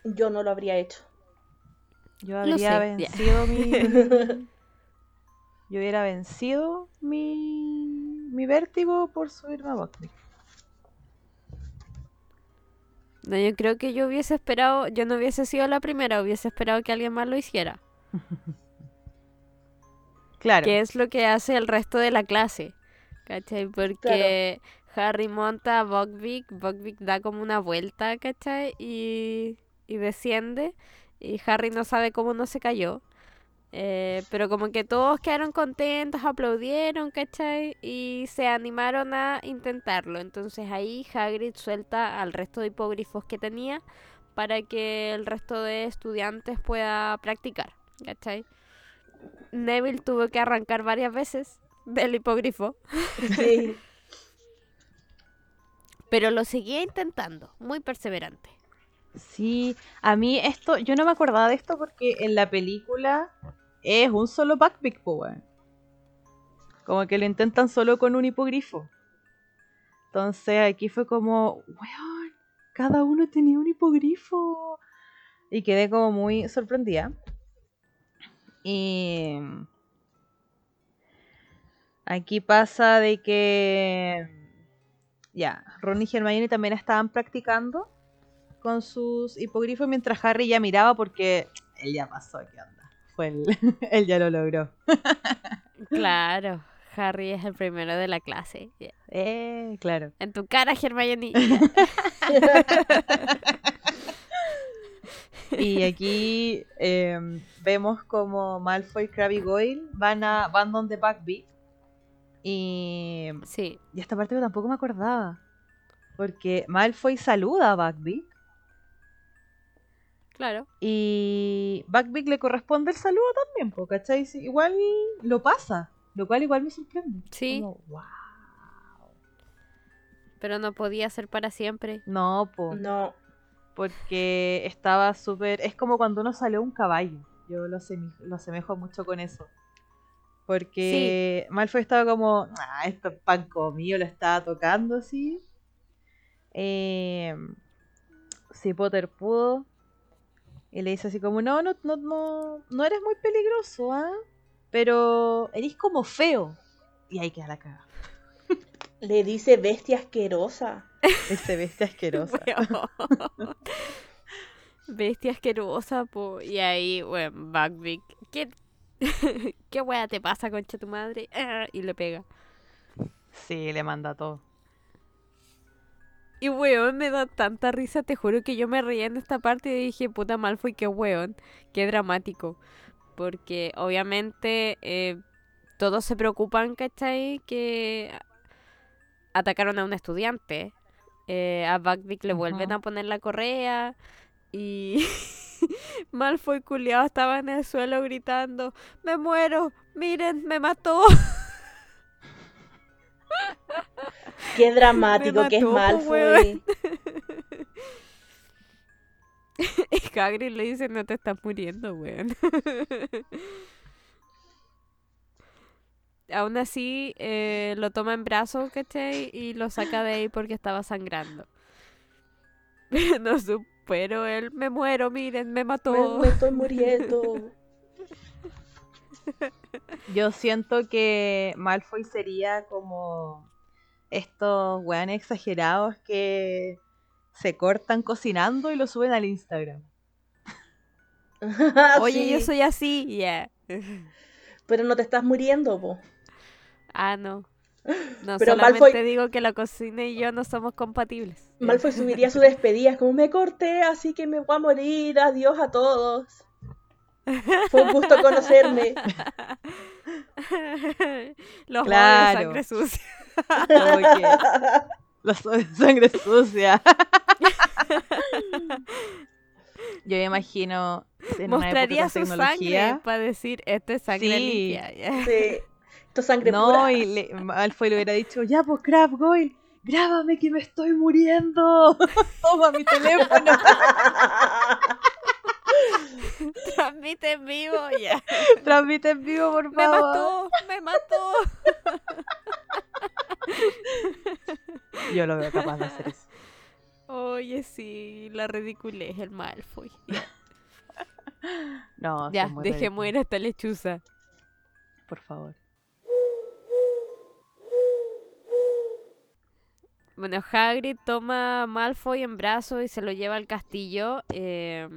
Yo no lo habría hecho. yo habría sé, ya. vencido mi... Yo hubiera vencido mi... mi vértigo por subirme a Buckbeak. No, yo creo que yo hubiese esperado, yo no hubiese sido la primera, hubiese esperado que alguien más lo hiciera. Claro. Que es lo que hace el resto de la clase. ¿Cachai? Porque Harry monta a Buckbeak, Buckbeak da como una vuelta, ¿cachai? Y, y desciende. Y Harry no sabe cómo no se cayó. Eh, pero como que todos quedaron contentos, aplaudieron, ¿cachai? Y se animaron a intentarlo. Entonces ahí Hagrid suelta al resto de hipógrifos que tenía para que el resto de estudiantes pueda practicar, ¿cachai? Neville tuvo que arrancar varias veces del hipogrifo, Sí. pero lo seguía intentando, muy perseverante. Sí, a mí esto, yo no me acordaba de esto porque en la película es un solo Buckbeak, po, weón. Como que lo intentan solo con un hipogrifo. Entonces aquí fue como, weón, cada uno tenía un hipogrifo. Y quedé como muy sorprendida. Y aquí pasa de que ya, Ron y Hermione también estaban practicando con sus hipogrifos mientras Harry ya miraba porque él ya pasó, ¿qué onda? Fue él, él ya lo logró. Claro, Harry es el primero de la clase. Yeah. Eh, claro. En tu cara, Hermione. Y aquí eh, vemos como Malfoy, Crabbe y Goyle van, a, van donde Buckbeak. Y, Sí, y esta parte yo tampoco me acordaba. Porque Malfoy saluda a Buckbeak. Claro. Y Buckbeak le corresponde el saludo también, po, ¿cachai? Sí, igual lo pasa. Lo cual igual me sorprende. Sí. Como, wow. Pero no podía ser para siempre. No, po. No. porque estaba súper... Es como cuando uno sale a un caballo. Yo lo, asemi- lo asemejo mucho con eso. Porque Malfoy estaba como, ah, esto es pan comido, lo estaba tocando así. Eh, si Potter pudo. Y le dice así como, no, no, no, no, no eres muy peligroso, ¿ah? Pero eres como feo. Y ahí queda la caga. Le dice bestia asquerosa. Ese bestia asquerosa. Bestia asquerosa, po. Y ahí, bueno, Buckbeak. ¿Qué, ¿Qué wea te pasa, concha tu madre? Ah, Y le pega. Sí, le manda todo. Y weón, me da tanta risa, te juro que yo me reía en esta parte y dije, puta Malfoy, qué weón, qué dramático. Porque obviamente eh, todos se preocupan, ¿cachai? Que atacaron a un estudiante. Eh, a Buckbeak le vuelven a poner la correa y Malfoy culiado estaba en el suelo gritando, me muero, miren, me mató. Qué dramático que es mató, po, Malfoy. Y Hagrid le dice, no te estás muriendo, weón. Aún así, eh, lo toma en brazos, ¿cachai? Y lo saca de ahí porque estaba sangrando. No supero él, me muero, miren, me Me, mató. me estoy muriendo. Yo siento que Malfoy sería como estos weones exagerados que se cortan cocinando y lo suben al Instagram. Oye, Sí. yo soy así, ya. Pero no te estás muriendo, po. Ah, no. No, Pero solamente Malfoy- digo que la cocina y yo no somos compatibles. Malfoy subiría su despedida, es como me corté, así que me voy a morir, adiós a todos. Fue un gusto conocerme. Los Claro. sangre sucia. Los de sangre sucia. Yo me imagino en Mostraría su sangre para decir, esto es sangre Sí. limpia. Sí. Esto es sangre No, pura. y le, Malfoy le hubiera dicho, ya pues Crab Goyle, grábame que me estoy muriendo. Toma mi teléfono. Transmite en vivo, ya. Transmite en vivo, por Me favor. mató, me mató. Yo lo veo capaz de hacer eso. Oye, sí, la ridiculez, el Malfoy. No, ya deje muere esta lechuza. Por favor. Bueno, Hagrid toma a Malfoy en brazos y se lo lleva al castillo. eh,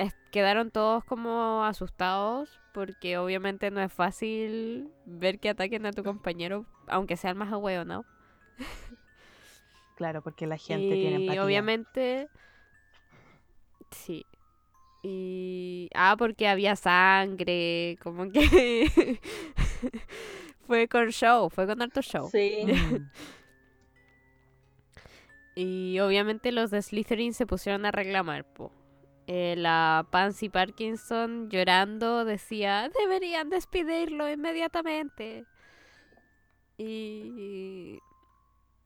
es- quedaron todos como asustados porque obviamente no es fácil ver que ataquen a tu compañero, aunque sean más ¿no? Claro, porque la gente tiene Y empatía. obviamente, sí. Y, ah, porque había sangre, como que fue con show, fue con harto show. Sí. Mm. Y obviamente los de Slytherin se pusieron a reclamar, po. Eh, la Pansy Parkinson llorando decía, deberían despedirlo inmediatamente. Y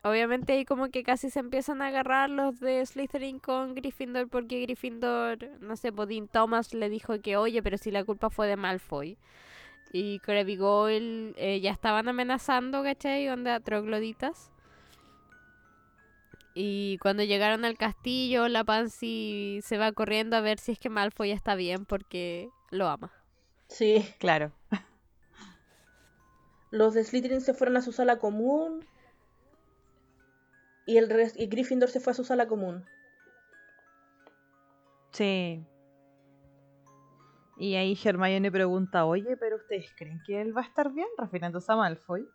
obviamente ahí como que casi se empiezan a agarrar los de Slytherin con Gryffindor porque Gryffindor, no sé, Bodin Thomas le dijo que, oye, pero si la culpa fue de Malfoy. Y Crabbe Goyle eh, ya estaban amenazando, ¿cachai? Onda trogloditas. Y cuando llegaron al castillo, la Pansy se va corriendo a ver si es que Malfoy está bien porque lo ama. Sí. Claro. Los de Slytherin se fueron a su sala común. Y el y Gryffindor se fue a su sala común. Sí. Y ahí Hermione pregunta, oye, pero ¿ustedes creen que él va a estar bien? Refiriéndose a Malfoy.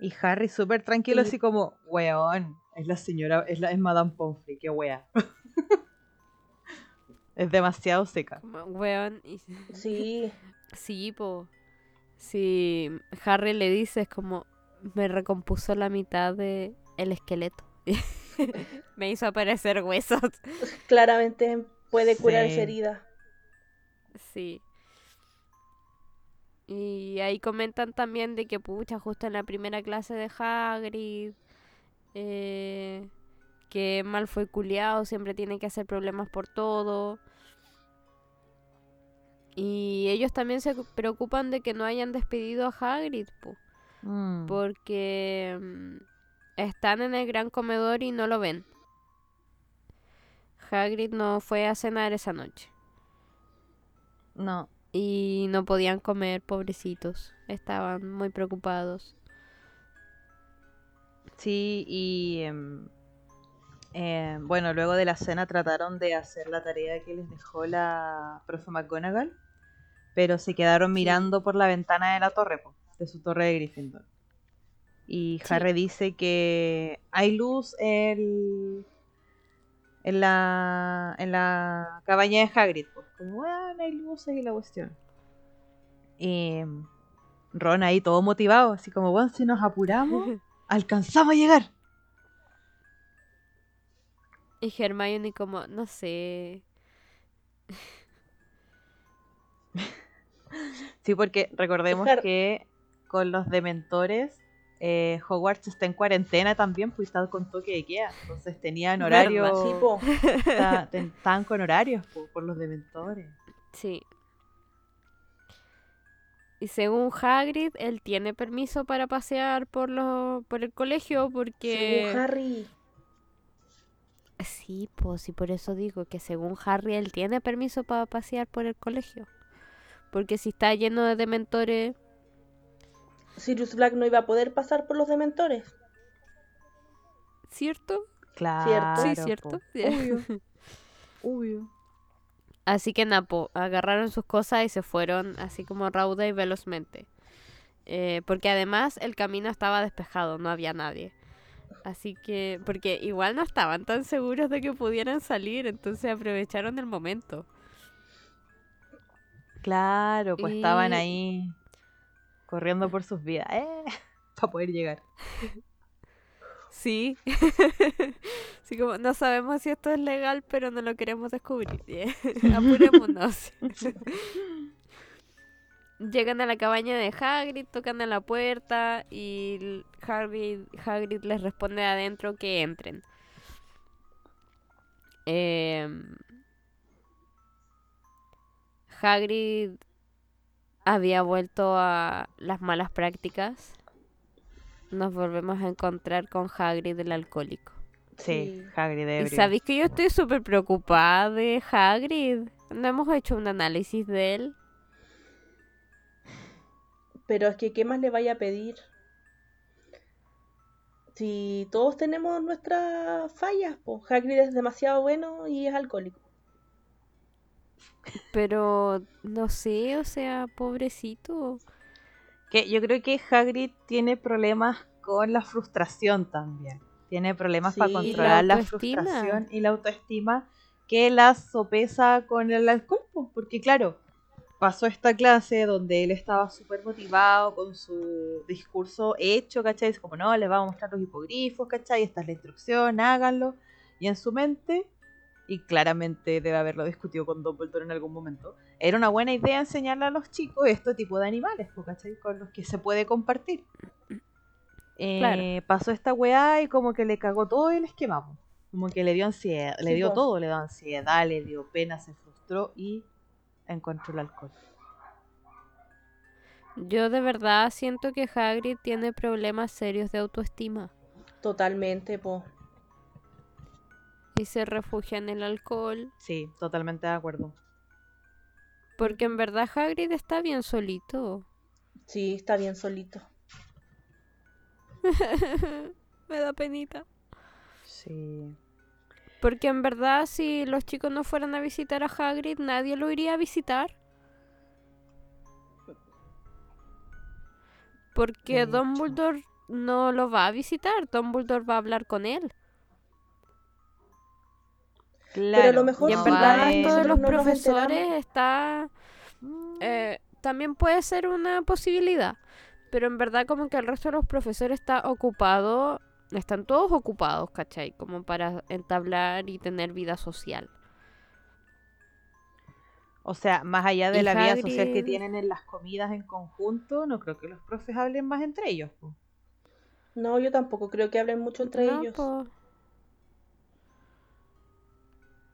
Y Harry súper tranquilo, Y- así como, weón, es la señora, es, la, es Madame Pomfrey, qué wea. es demasiado seca. Weón. y- Sí. Sí, po. Si Harry le dice, es como, me recompuso la mitad de el esqueleto. me hizo aparecer huesos. Claramente puede curar Sí. esa herida. Sí. Y ahí comentan también de que, pucha, justo en la primera clase de Hagrid, eh, que Malfoy culiao siempre tiene que hacer problemas por todo. Y ellos también se preocupan de que no hayan despedido a Hagrid, po, Mm. porque mm, están en el gran comedor y no lo ven. Hagrid no fue a cenar esa noche. No, Y no podían comer, pobrecitos. Estaban muy preocupados. Sí, y em, eh, bueno, luego de la cena trataron de hacer la tarea que les dejó la profe McGonagall, pero se quedaron mirando por la ventana de la torre, po, de su torre de Gryffindor. Y Sí. Harry dice que hay luz en, en, la, en la cabaña de Hagrid. Pues, como, bueno, hay luces y la cuestión. Y Ron ahí todo motivado, así como, bueno, si nos apuramos, alcanzamos a llegar. Y Hermione como, no sé. Sí, porque recordemos que con los dementores, eh, Hogwarts está en cuarentena también, pues está con toque de queda. Entonces tenían horario. Sí, po. está- ten- estaban con horarios po, por los dementores. Sí. Y según Hagrid, él tiene permiso para pasear por lo, por el colegio porque... Según Harry. Sí, pues, y por eso digo que según Harry, él tiene permiso para pasear por el colegio. Porque si está lleno de dementores, Sirius Black no iba a poder pasar por los dementores. ¿cierto? Claro. Sí, ¿cierto? po. Obvio. Obvio. Así que Napo agarraron sus cosas y se fueron así como rauda y velozmente. Eh, porque además el camino estaba despejado, no había nadie. Así que, porque igual no estaban tan seguros de que pudieran salir, entonces aprovecharon el momento. Claro, pues estaban ahí corriendo por sus vidas, ¿eh? Para poder llegar. Sí. Así como, no sabemos si esto es legal, pero no lo queremos descubrir. Apurémonos. Llegan a la cabaña de Hagrid, tocan a la puerta y Hagrid, Hagrid les responde de adentro que entren. Em, Hagrid había vuelto a las malas prácticas. Nos volvemos a encontrar con Hagrid el alcohólico. Sí. Hagrid Y ebrio. sabéis que yo estoy súper preocupada de Hagrid. No hemos hecho un análisis de él. Pero es que, ¿qué más le vaya a pedir? Si todos tenemos nuestras fallas, pues Hagrid es demasiado bueno y es alcohólico. Pero no sé, o sea, pobrecito. Que yo creo que Hagrid tiene problemas con la frustración también. Tiene problemas para Sí. Controlar la, frustración y la autoestima que la sopesa con el alcohol. Porque claro, pasó esta clase donde él estaba súper motivado con su discurso hecho, ¿cachai? Es como, no, les vamos a mostrar los hipogrifos, ¿cachai? Esta es la instrucción, háganlo. Y en su mente, y claramente debe haberlo discutido con Dumbledore en algún momento, era una buena idea enseñarle a los chicos este tipo de animales, po, ¿cachai? Con los que se puede compartir. Eh, Claro. Pasó esta weá y como que le cagó todo el esquema, po. como que le dio ansiedad, le dio po. todo, le dio ansiedad, le dio pena, se frustró y encontró el alcohol. Yo de verdad siento que Hagrid tiene problemas serios de autoestima. Totalmente, pues. Y se refugia en el alcohol. Sí, totalmente de acuerdo. Porque en verdad Hagrid está bien solito. Sí, está bien solito. Me da penita. Sí. Porque en verdad si los chicos no fueran a visitar a Hagrid, nadie lo iría a visitar. Porque hecho. Dumbledore no lo va a visitar, Dumbledore va a hablar con él. Claro, a lo mejor Y en verdad de- resto de nosotros los no profesores está... eh, también puede ser una posibilidad. Pero en verdad como que el resto de los profesores está ocupado, están todos ocupados, ¿cachai? Como para entablar y tener vida social. O sea, más allá de Y la vida social que tienen en las comidas en conjunto, no creo que los profes hablen más entre ellos. po. No, yo tampoco creo que hablen mucho entre No, ellos. po.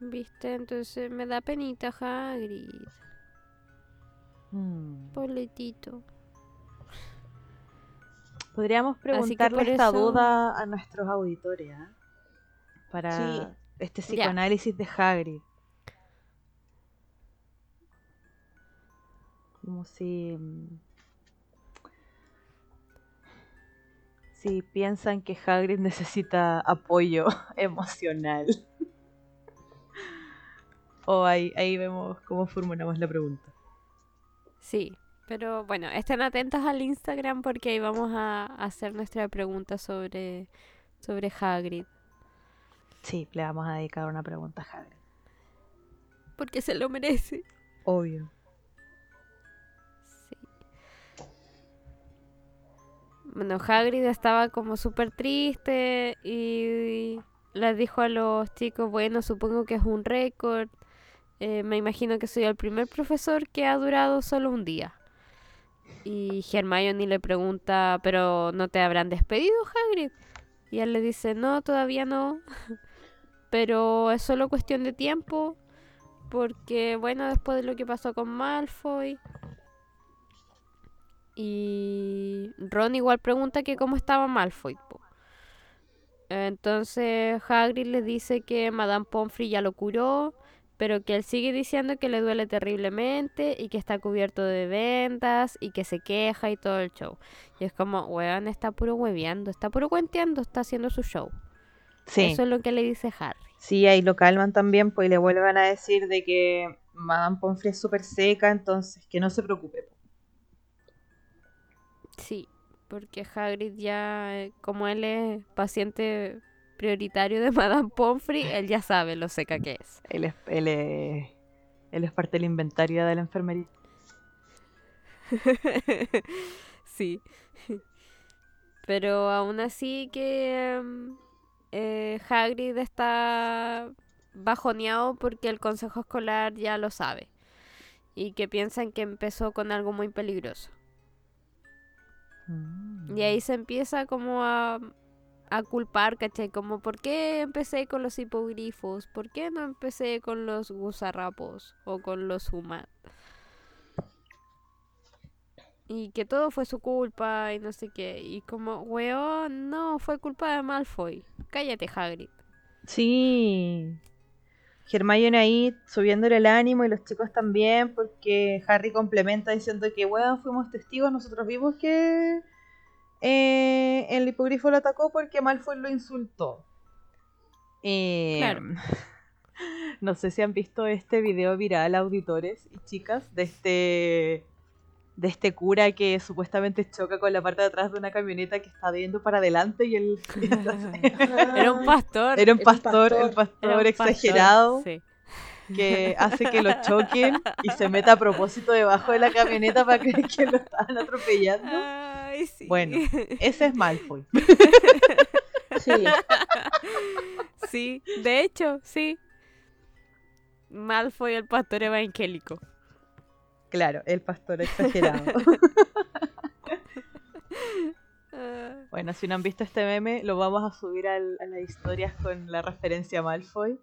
¿Viste? Entonces me da penita Hagrid. Hmm. Podríamos preguntarle esta eso- duda a nuestros auditores, ¿ah? Para Sí. este Ya. psicoanálisis de Hagrid. Como si... mm, Si piensan que Hagrid necesita apoyo emocional. O ahí, ahí vemos cómo formulamos la pregunta. Sí, pero bueno, estén atentos al Instagram porque ahí vamos a hacer nuestra pregunta sobre, sobre Hagrid. Sí, le vamos a dedicar una pregunta a Hagrid. Porque se lo merece. Obvio. Sí. Bueno, Hagrid estaba como súper triste y les dijo a los chicos, bueno, supongo que es un récord. Eh, me imagino que soy el primer profesor que ha durado solo un día. Y Hermione le pregunta, ¿pero no te habrán despedido, Hagrid? Y él le dice, no, todavía no. Pero es solo cuestión de tiempo. Porque, bueno, después de lo que pasó con Malfoy. Y Ron igual pregunta que cómo estaba Malfoy. Entonces Hagrid le dice que Madame Pomfrey ya lo curó, pero que él sigue diciendo que le duele terriblemente y que está cubierto de vendas y que se queja y todo el show. Y es como, weón, está puro hueveando, está puro cuenteando, está haciendo su show. Sí. Eso es lo que le dice Harry. Sí, ahí lo calman también, pues y le vuelven a decir de que Madame Pomfrey es súper seca, entonces que no se preocupe. Sí, porque Hagrid ya, eh, como él es paciente prioritario de Madame Pomfrey, él ya sabe lo seca que es. Él es, él es, él es parte del inventario de la enfermería. sí. Pero aún así que mm, eh, Hagrid está bajoneado porque el consejo escolar ya lo sabe. Y que piensan que empezó con algo muy peligroso. Y ahí se empieza como a, a culpar, ¿cachai? Como, ¿por qué empecé con los hipogrifos? ¿Por qué no empecé con los gusarrapos o con los humanos? Y que todo fue su culpa y no sé qué. Y como, weón, no, fue culpa de Malfoy. Cállate, Hagrid. Sí. Hermione ahí subiéndole el ánimo y los chicos también, porque Harry complementa diciendo que, weón, fuimos testigos, nosotros vimos que eh, el hipogrifo lo atacó porque Malfoy lo insultó. Eh, Claro. No sé si han visto este video viral, auditores y chicas, de este de este cura que supuestamente choca con la parte de atrás de una camioneta que está yendo para adelante y él Era un pastor. era un pastor, pastor. el pastor Era un pastor, exagerado sí. que hace que lo choquen y se meta a propósito debajo de la camioneta para creer que lo estaban atropellando. Ay, sí. Bueno. Ese es Malfoy. Sí. sí, de hecho, sí. Malfoy el pastor evangélico. Claro, el pastor exagerado. Bueno, si no han visto este meme, lo vamos a subir al- a las historias con la referencia a Malfoy.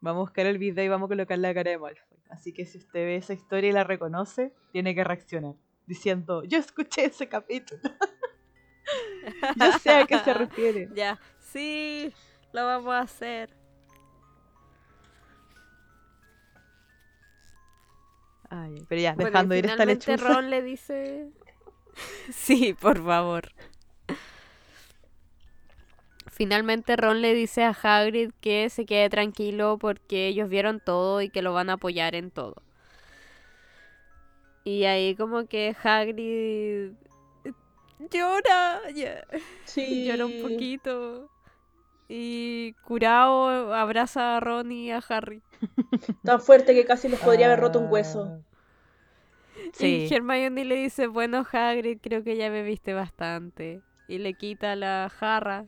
Vamos a buscar el video y vamos a colocar la cara de Malfoy. Así que si usted ve esa historia y la reconoce, tiene que reaccionar. Diciendo, yo escuché ese capítulo. yo sé a qué se refiere. ya, sí, lo vamos a hacer. Ay, pero ya, Bueno, dejando ir esta finalmente lechuza. Ron le dice... sí, por favor. Finalmente Ron le dice a Hagrid que se quede tranquilo porque ellos vieron todo y que lo van a apoyar en todo. Y ahí como que Hagrid llora, ya, Sí. llora un poquito. Y curado abraza a Ron y a Harry. Tan fuerte que casi les podría haber roto un hueso. Sí. Y Hermione le dice, bueno Hagrid, creo que ya bebiste bastante. Y le quita la jarra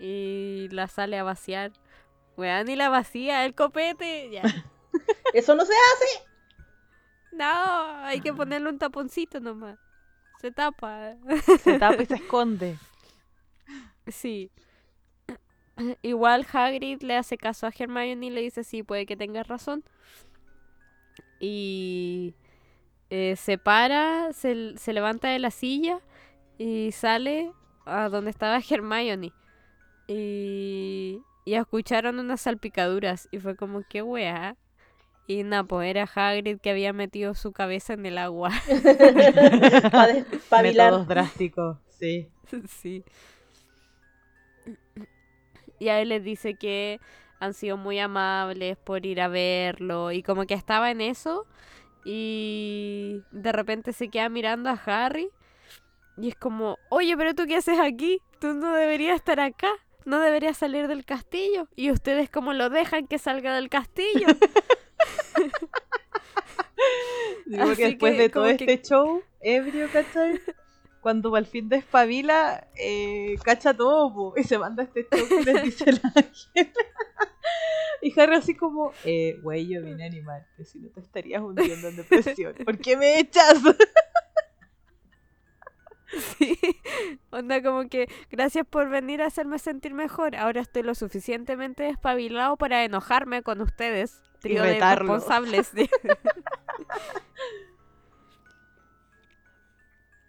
y la sale a vaciar. Weón, y la vacía, el copete. Ya. Eso no se hace. No, hay que ponerle un taponcito nomás. Se tapa. Se tapa y se esconde. Sí. Igual Hagrid le hace caso a Hermione y le dice, sí, puede que tengas razón. Y eh, se para, se, se levanta de la silla y sale a donde estaba Hermione. Y, y escucharon unas salpicaduras y fue como, qué weá. Y nada, pues era Hagrid que había metido su cabeza en el agua. Para despabilar. Métodos drásticos, sí. sí. Y a él les dice que han sido muy amables por ir a verlo y como que estaba en eso y de repente se queda mirando a Harry y es como, oye, pero tú qué haces aquí? Tú no deberías estar acá, no deberías salir del castillo y ustedes como lo dejan que salga del castillo. Digo que después que de todo que- este show ebrio, ¿cachai? Cuando al fin despabila, eh, cacha todo po, y se manda este show que les dice el ángel. y Harry así como, eh, güey, yo vine a animarte, si no te estarías hundiendo en depresión. ¿Por qué me echas? Sí. Onda como que gracias por venir a hacerme sentir mejor. Ahora estoy lo suficientemente despabilado para enojarme con ustedes. Trío de responsables.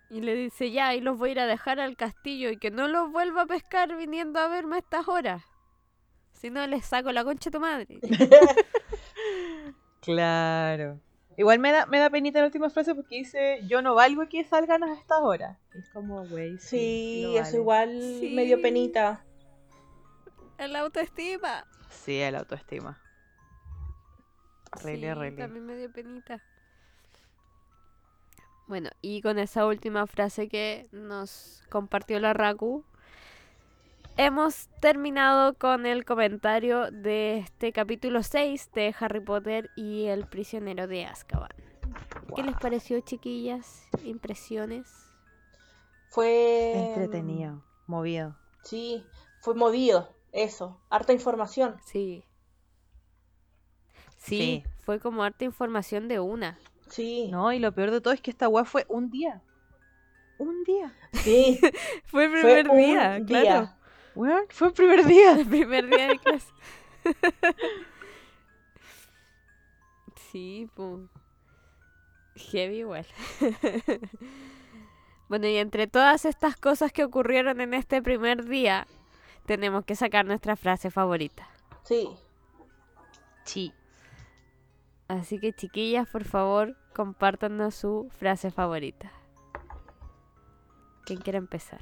y le dice, ya, y los voy a ir a dejar al castillo y que no los vuelva a pescar viniendo a verme a estas horas. Si no, les saco la concha de tu madre. Claro. Igual me da, me da penita la última frase porque dice, yo no valgo que salgan a estas horas. Es como, güey, sí, Sí, eso vale. igual Sí. medio penita. El autoestima. Sí, el autoestima. Rele, Sí, rele. También me dio penita. Bueno, y con esa última frase que nos compartió la Raku, hemos terminado con el comentario de este capítulo 6 de Harry Potter y el prisionero de Azkaban. ¿Qué les pareció, chiquillas? ¿Impresiones? Fue... Entretenido, movido. Sí, fue movido, eso. Harta información. Sí. Sí, Sí. fue como harta información de una. Sí, No, y lo peor de todo es que esta weá fue un día. Un día. sí. Fue el primer un día, claro. Weón, fue el primer día. El primer día de clase. sí, pues. Heavy igual. bueno, y entre todas estas cosas que ocurrieron en este primer día, tenemos que sacar nuestra frase favorita. Sí. Sí. Así que chiquillas, por favor, compártanos su frase favorita. ¿Quién quiere empezar?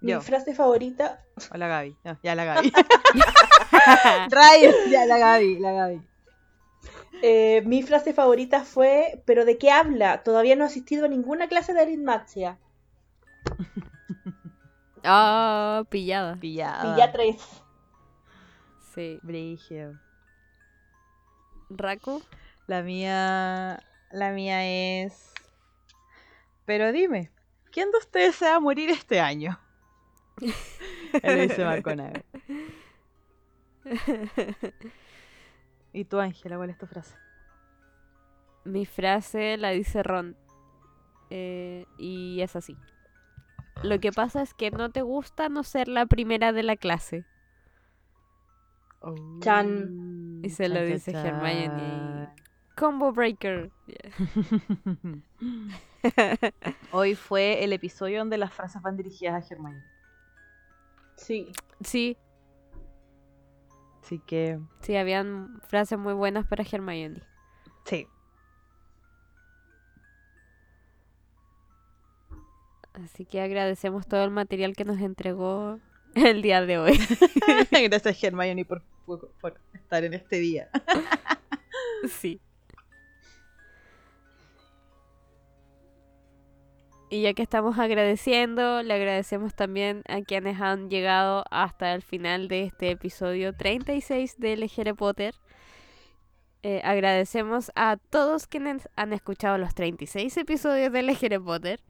Yo. Mi frase favorita, Hola Gaby. No, ya la Gaby. Rayos, ya la Gaby, la Gaby. eh, mi frase favorita fue, ¿pero de qué habla? Todavía no he asistido a ninguna clase de aritmatia. Ah, pillada. Pillada. Pilla tres. Sí. Brigio. Raku. La mía. La mía es. Pero dime, ¿quién de ustedes se va a morir este año? Él dice McConaughey. ¿Y tú, Ángela, cuál es tu frase? Mi frase la dice Ron. eh, y es así. Lo que pasa es que no te gusta no ser la primera de la clase. Chan. Y se lo Chan, dice chan, Hermione. Combo Breaker. Hoy fue el episodio donde las frases van dirigidas a Hermione. Sí. sí, Así que, sí, habían frases muy buenas para Hermione. sí. Así que agradecemos todo el material que nos entregó el día de hoy. Gracias, Hermione, por, por, estar en este día. Sí. Y ya que estamos agradeciendo, le agradecemos también a quienes han llegado hasta el final de este episodio 36 de Legere Potter. Eh, agradecemos a todos quienes han escuchado los 36 episodios de Legere Potter.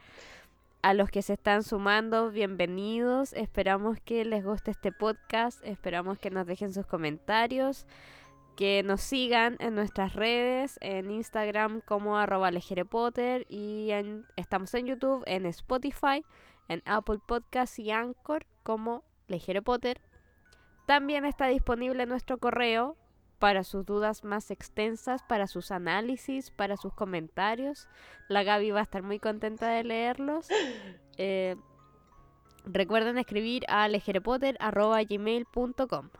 A los que se están sumando, bienvenidos. Esperamos que les guste este podcast. Esperamos que nos dejen sus comentarios que nos sigan en nuestras redes, en Instagram como arroba lejerepotter y en- estamos en YouTube, en Spotify, en Apple Podcasts y Anchor como Legere Potter. También está disponible nuestro correo para sus dudas más extensas, para sus análisis, para sus comentarios. La Gaby va a estar muy contenta de leerlos. Eh, recuerden escribir a lejerepotter.gmail.com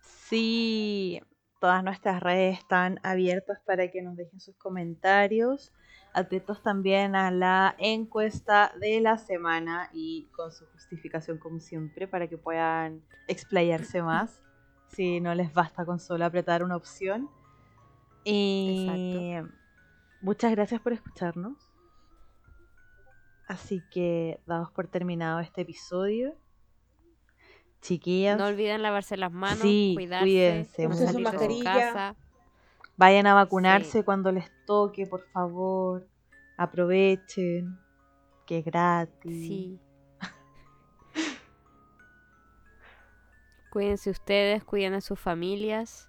Sí, todas nuestras redes están abiertas para que nos dejen sus comentarios. Atentos también a la encuesta de la semana y con su justificación como siempre para que puedan explayarse más si no les basta con solo apretar una opción. Y muchas gracias por escucharnos. Así que damos por terminado este episodio. Chiquillas. No olviden lavarse las manos, Sí, cuidarse, cuídense, no salir de su mascarilla. casa. Vayan a vacunarse Sí. cuando les toque, por favor. Aprovechen. Que es gratis. Sí. Cuídense ustedes, cuiden a sus familias.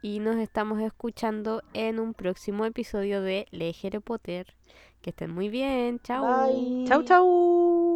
Y nos estamos escuchando en un próximo episodio de Legere Potter. Que estén muy bien. Chao. Bye. Chau, chau.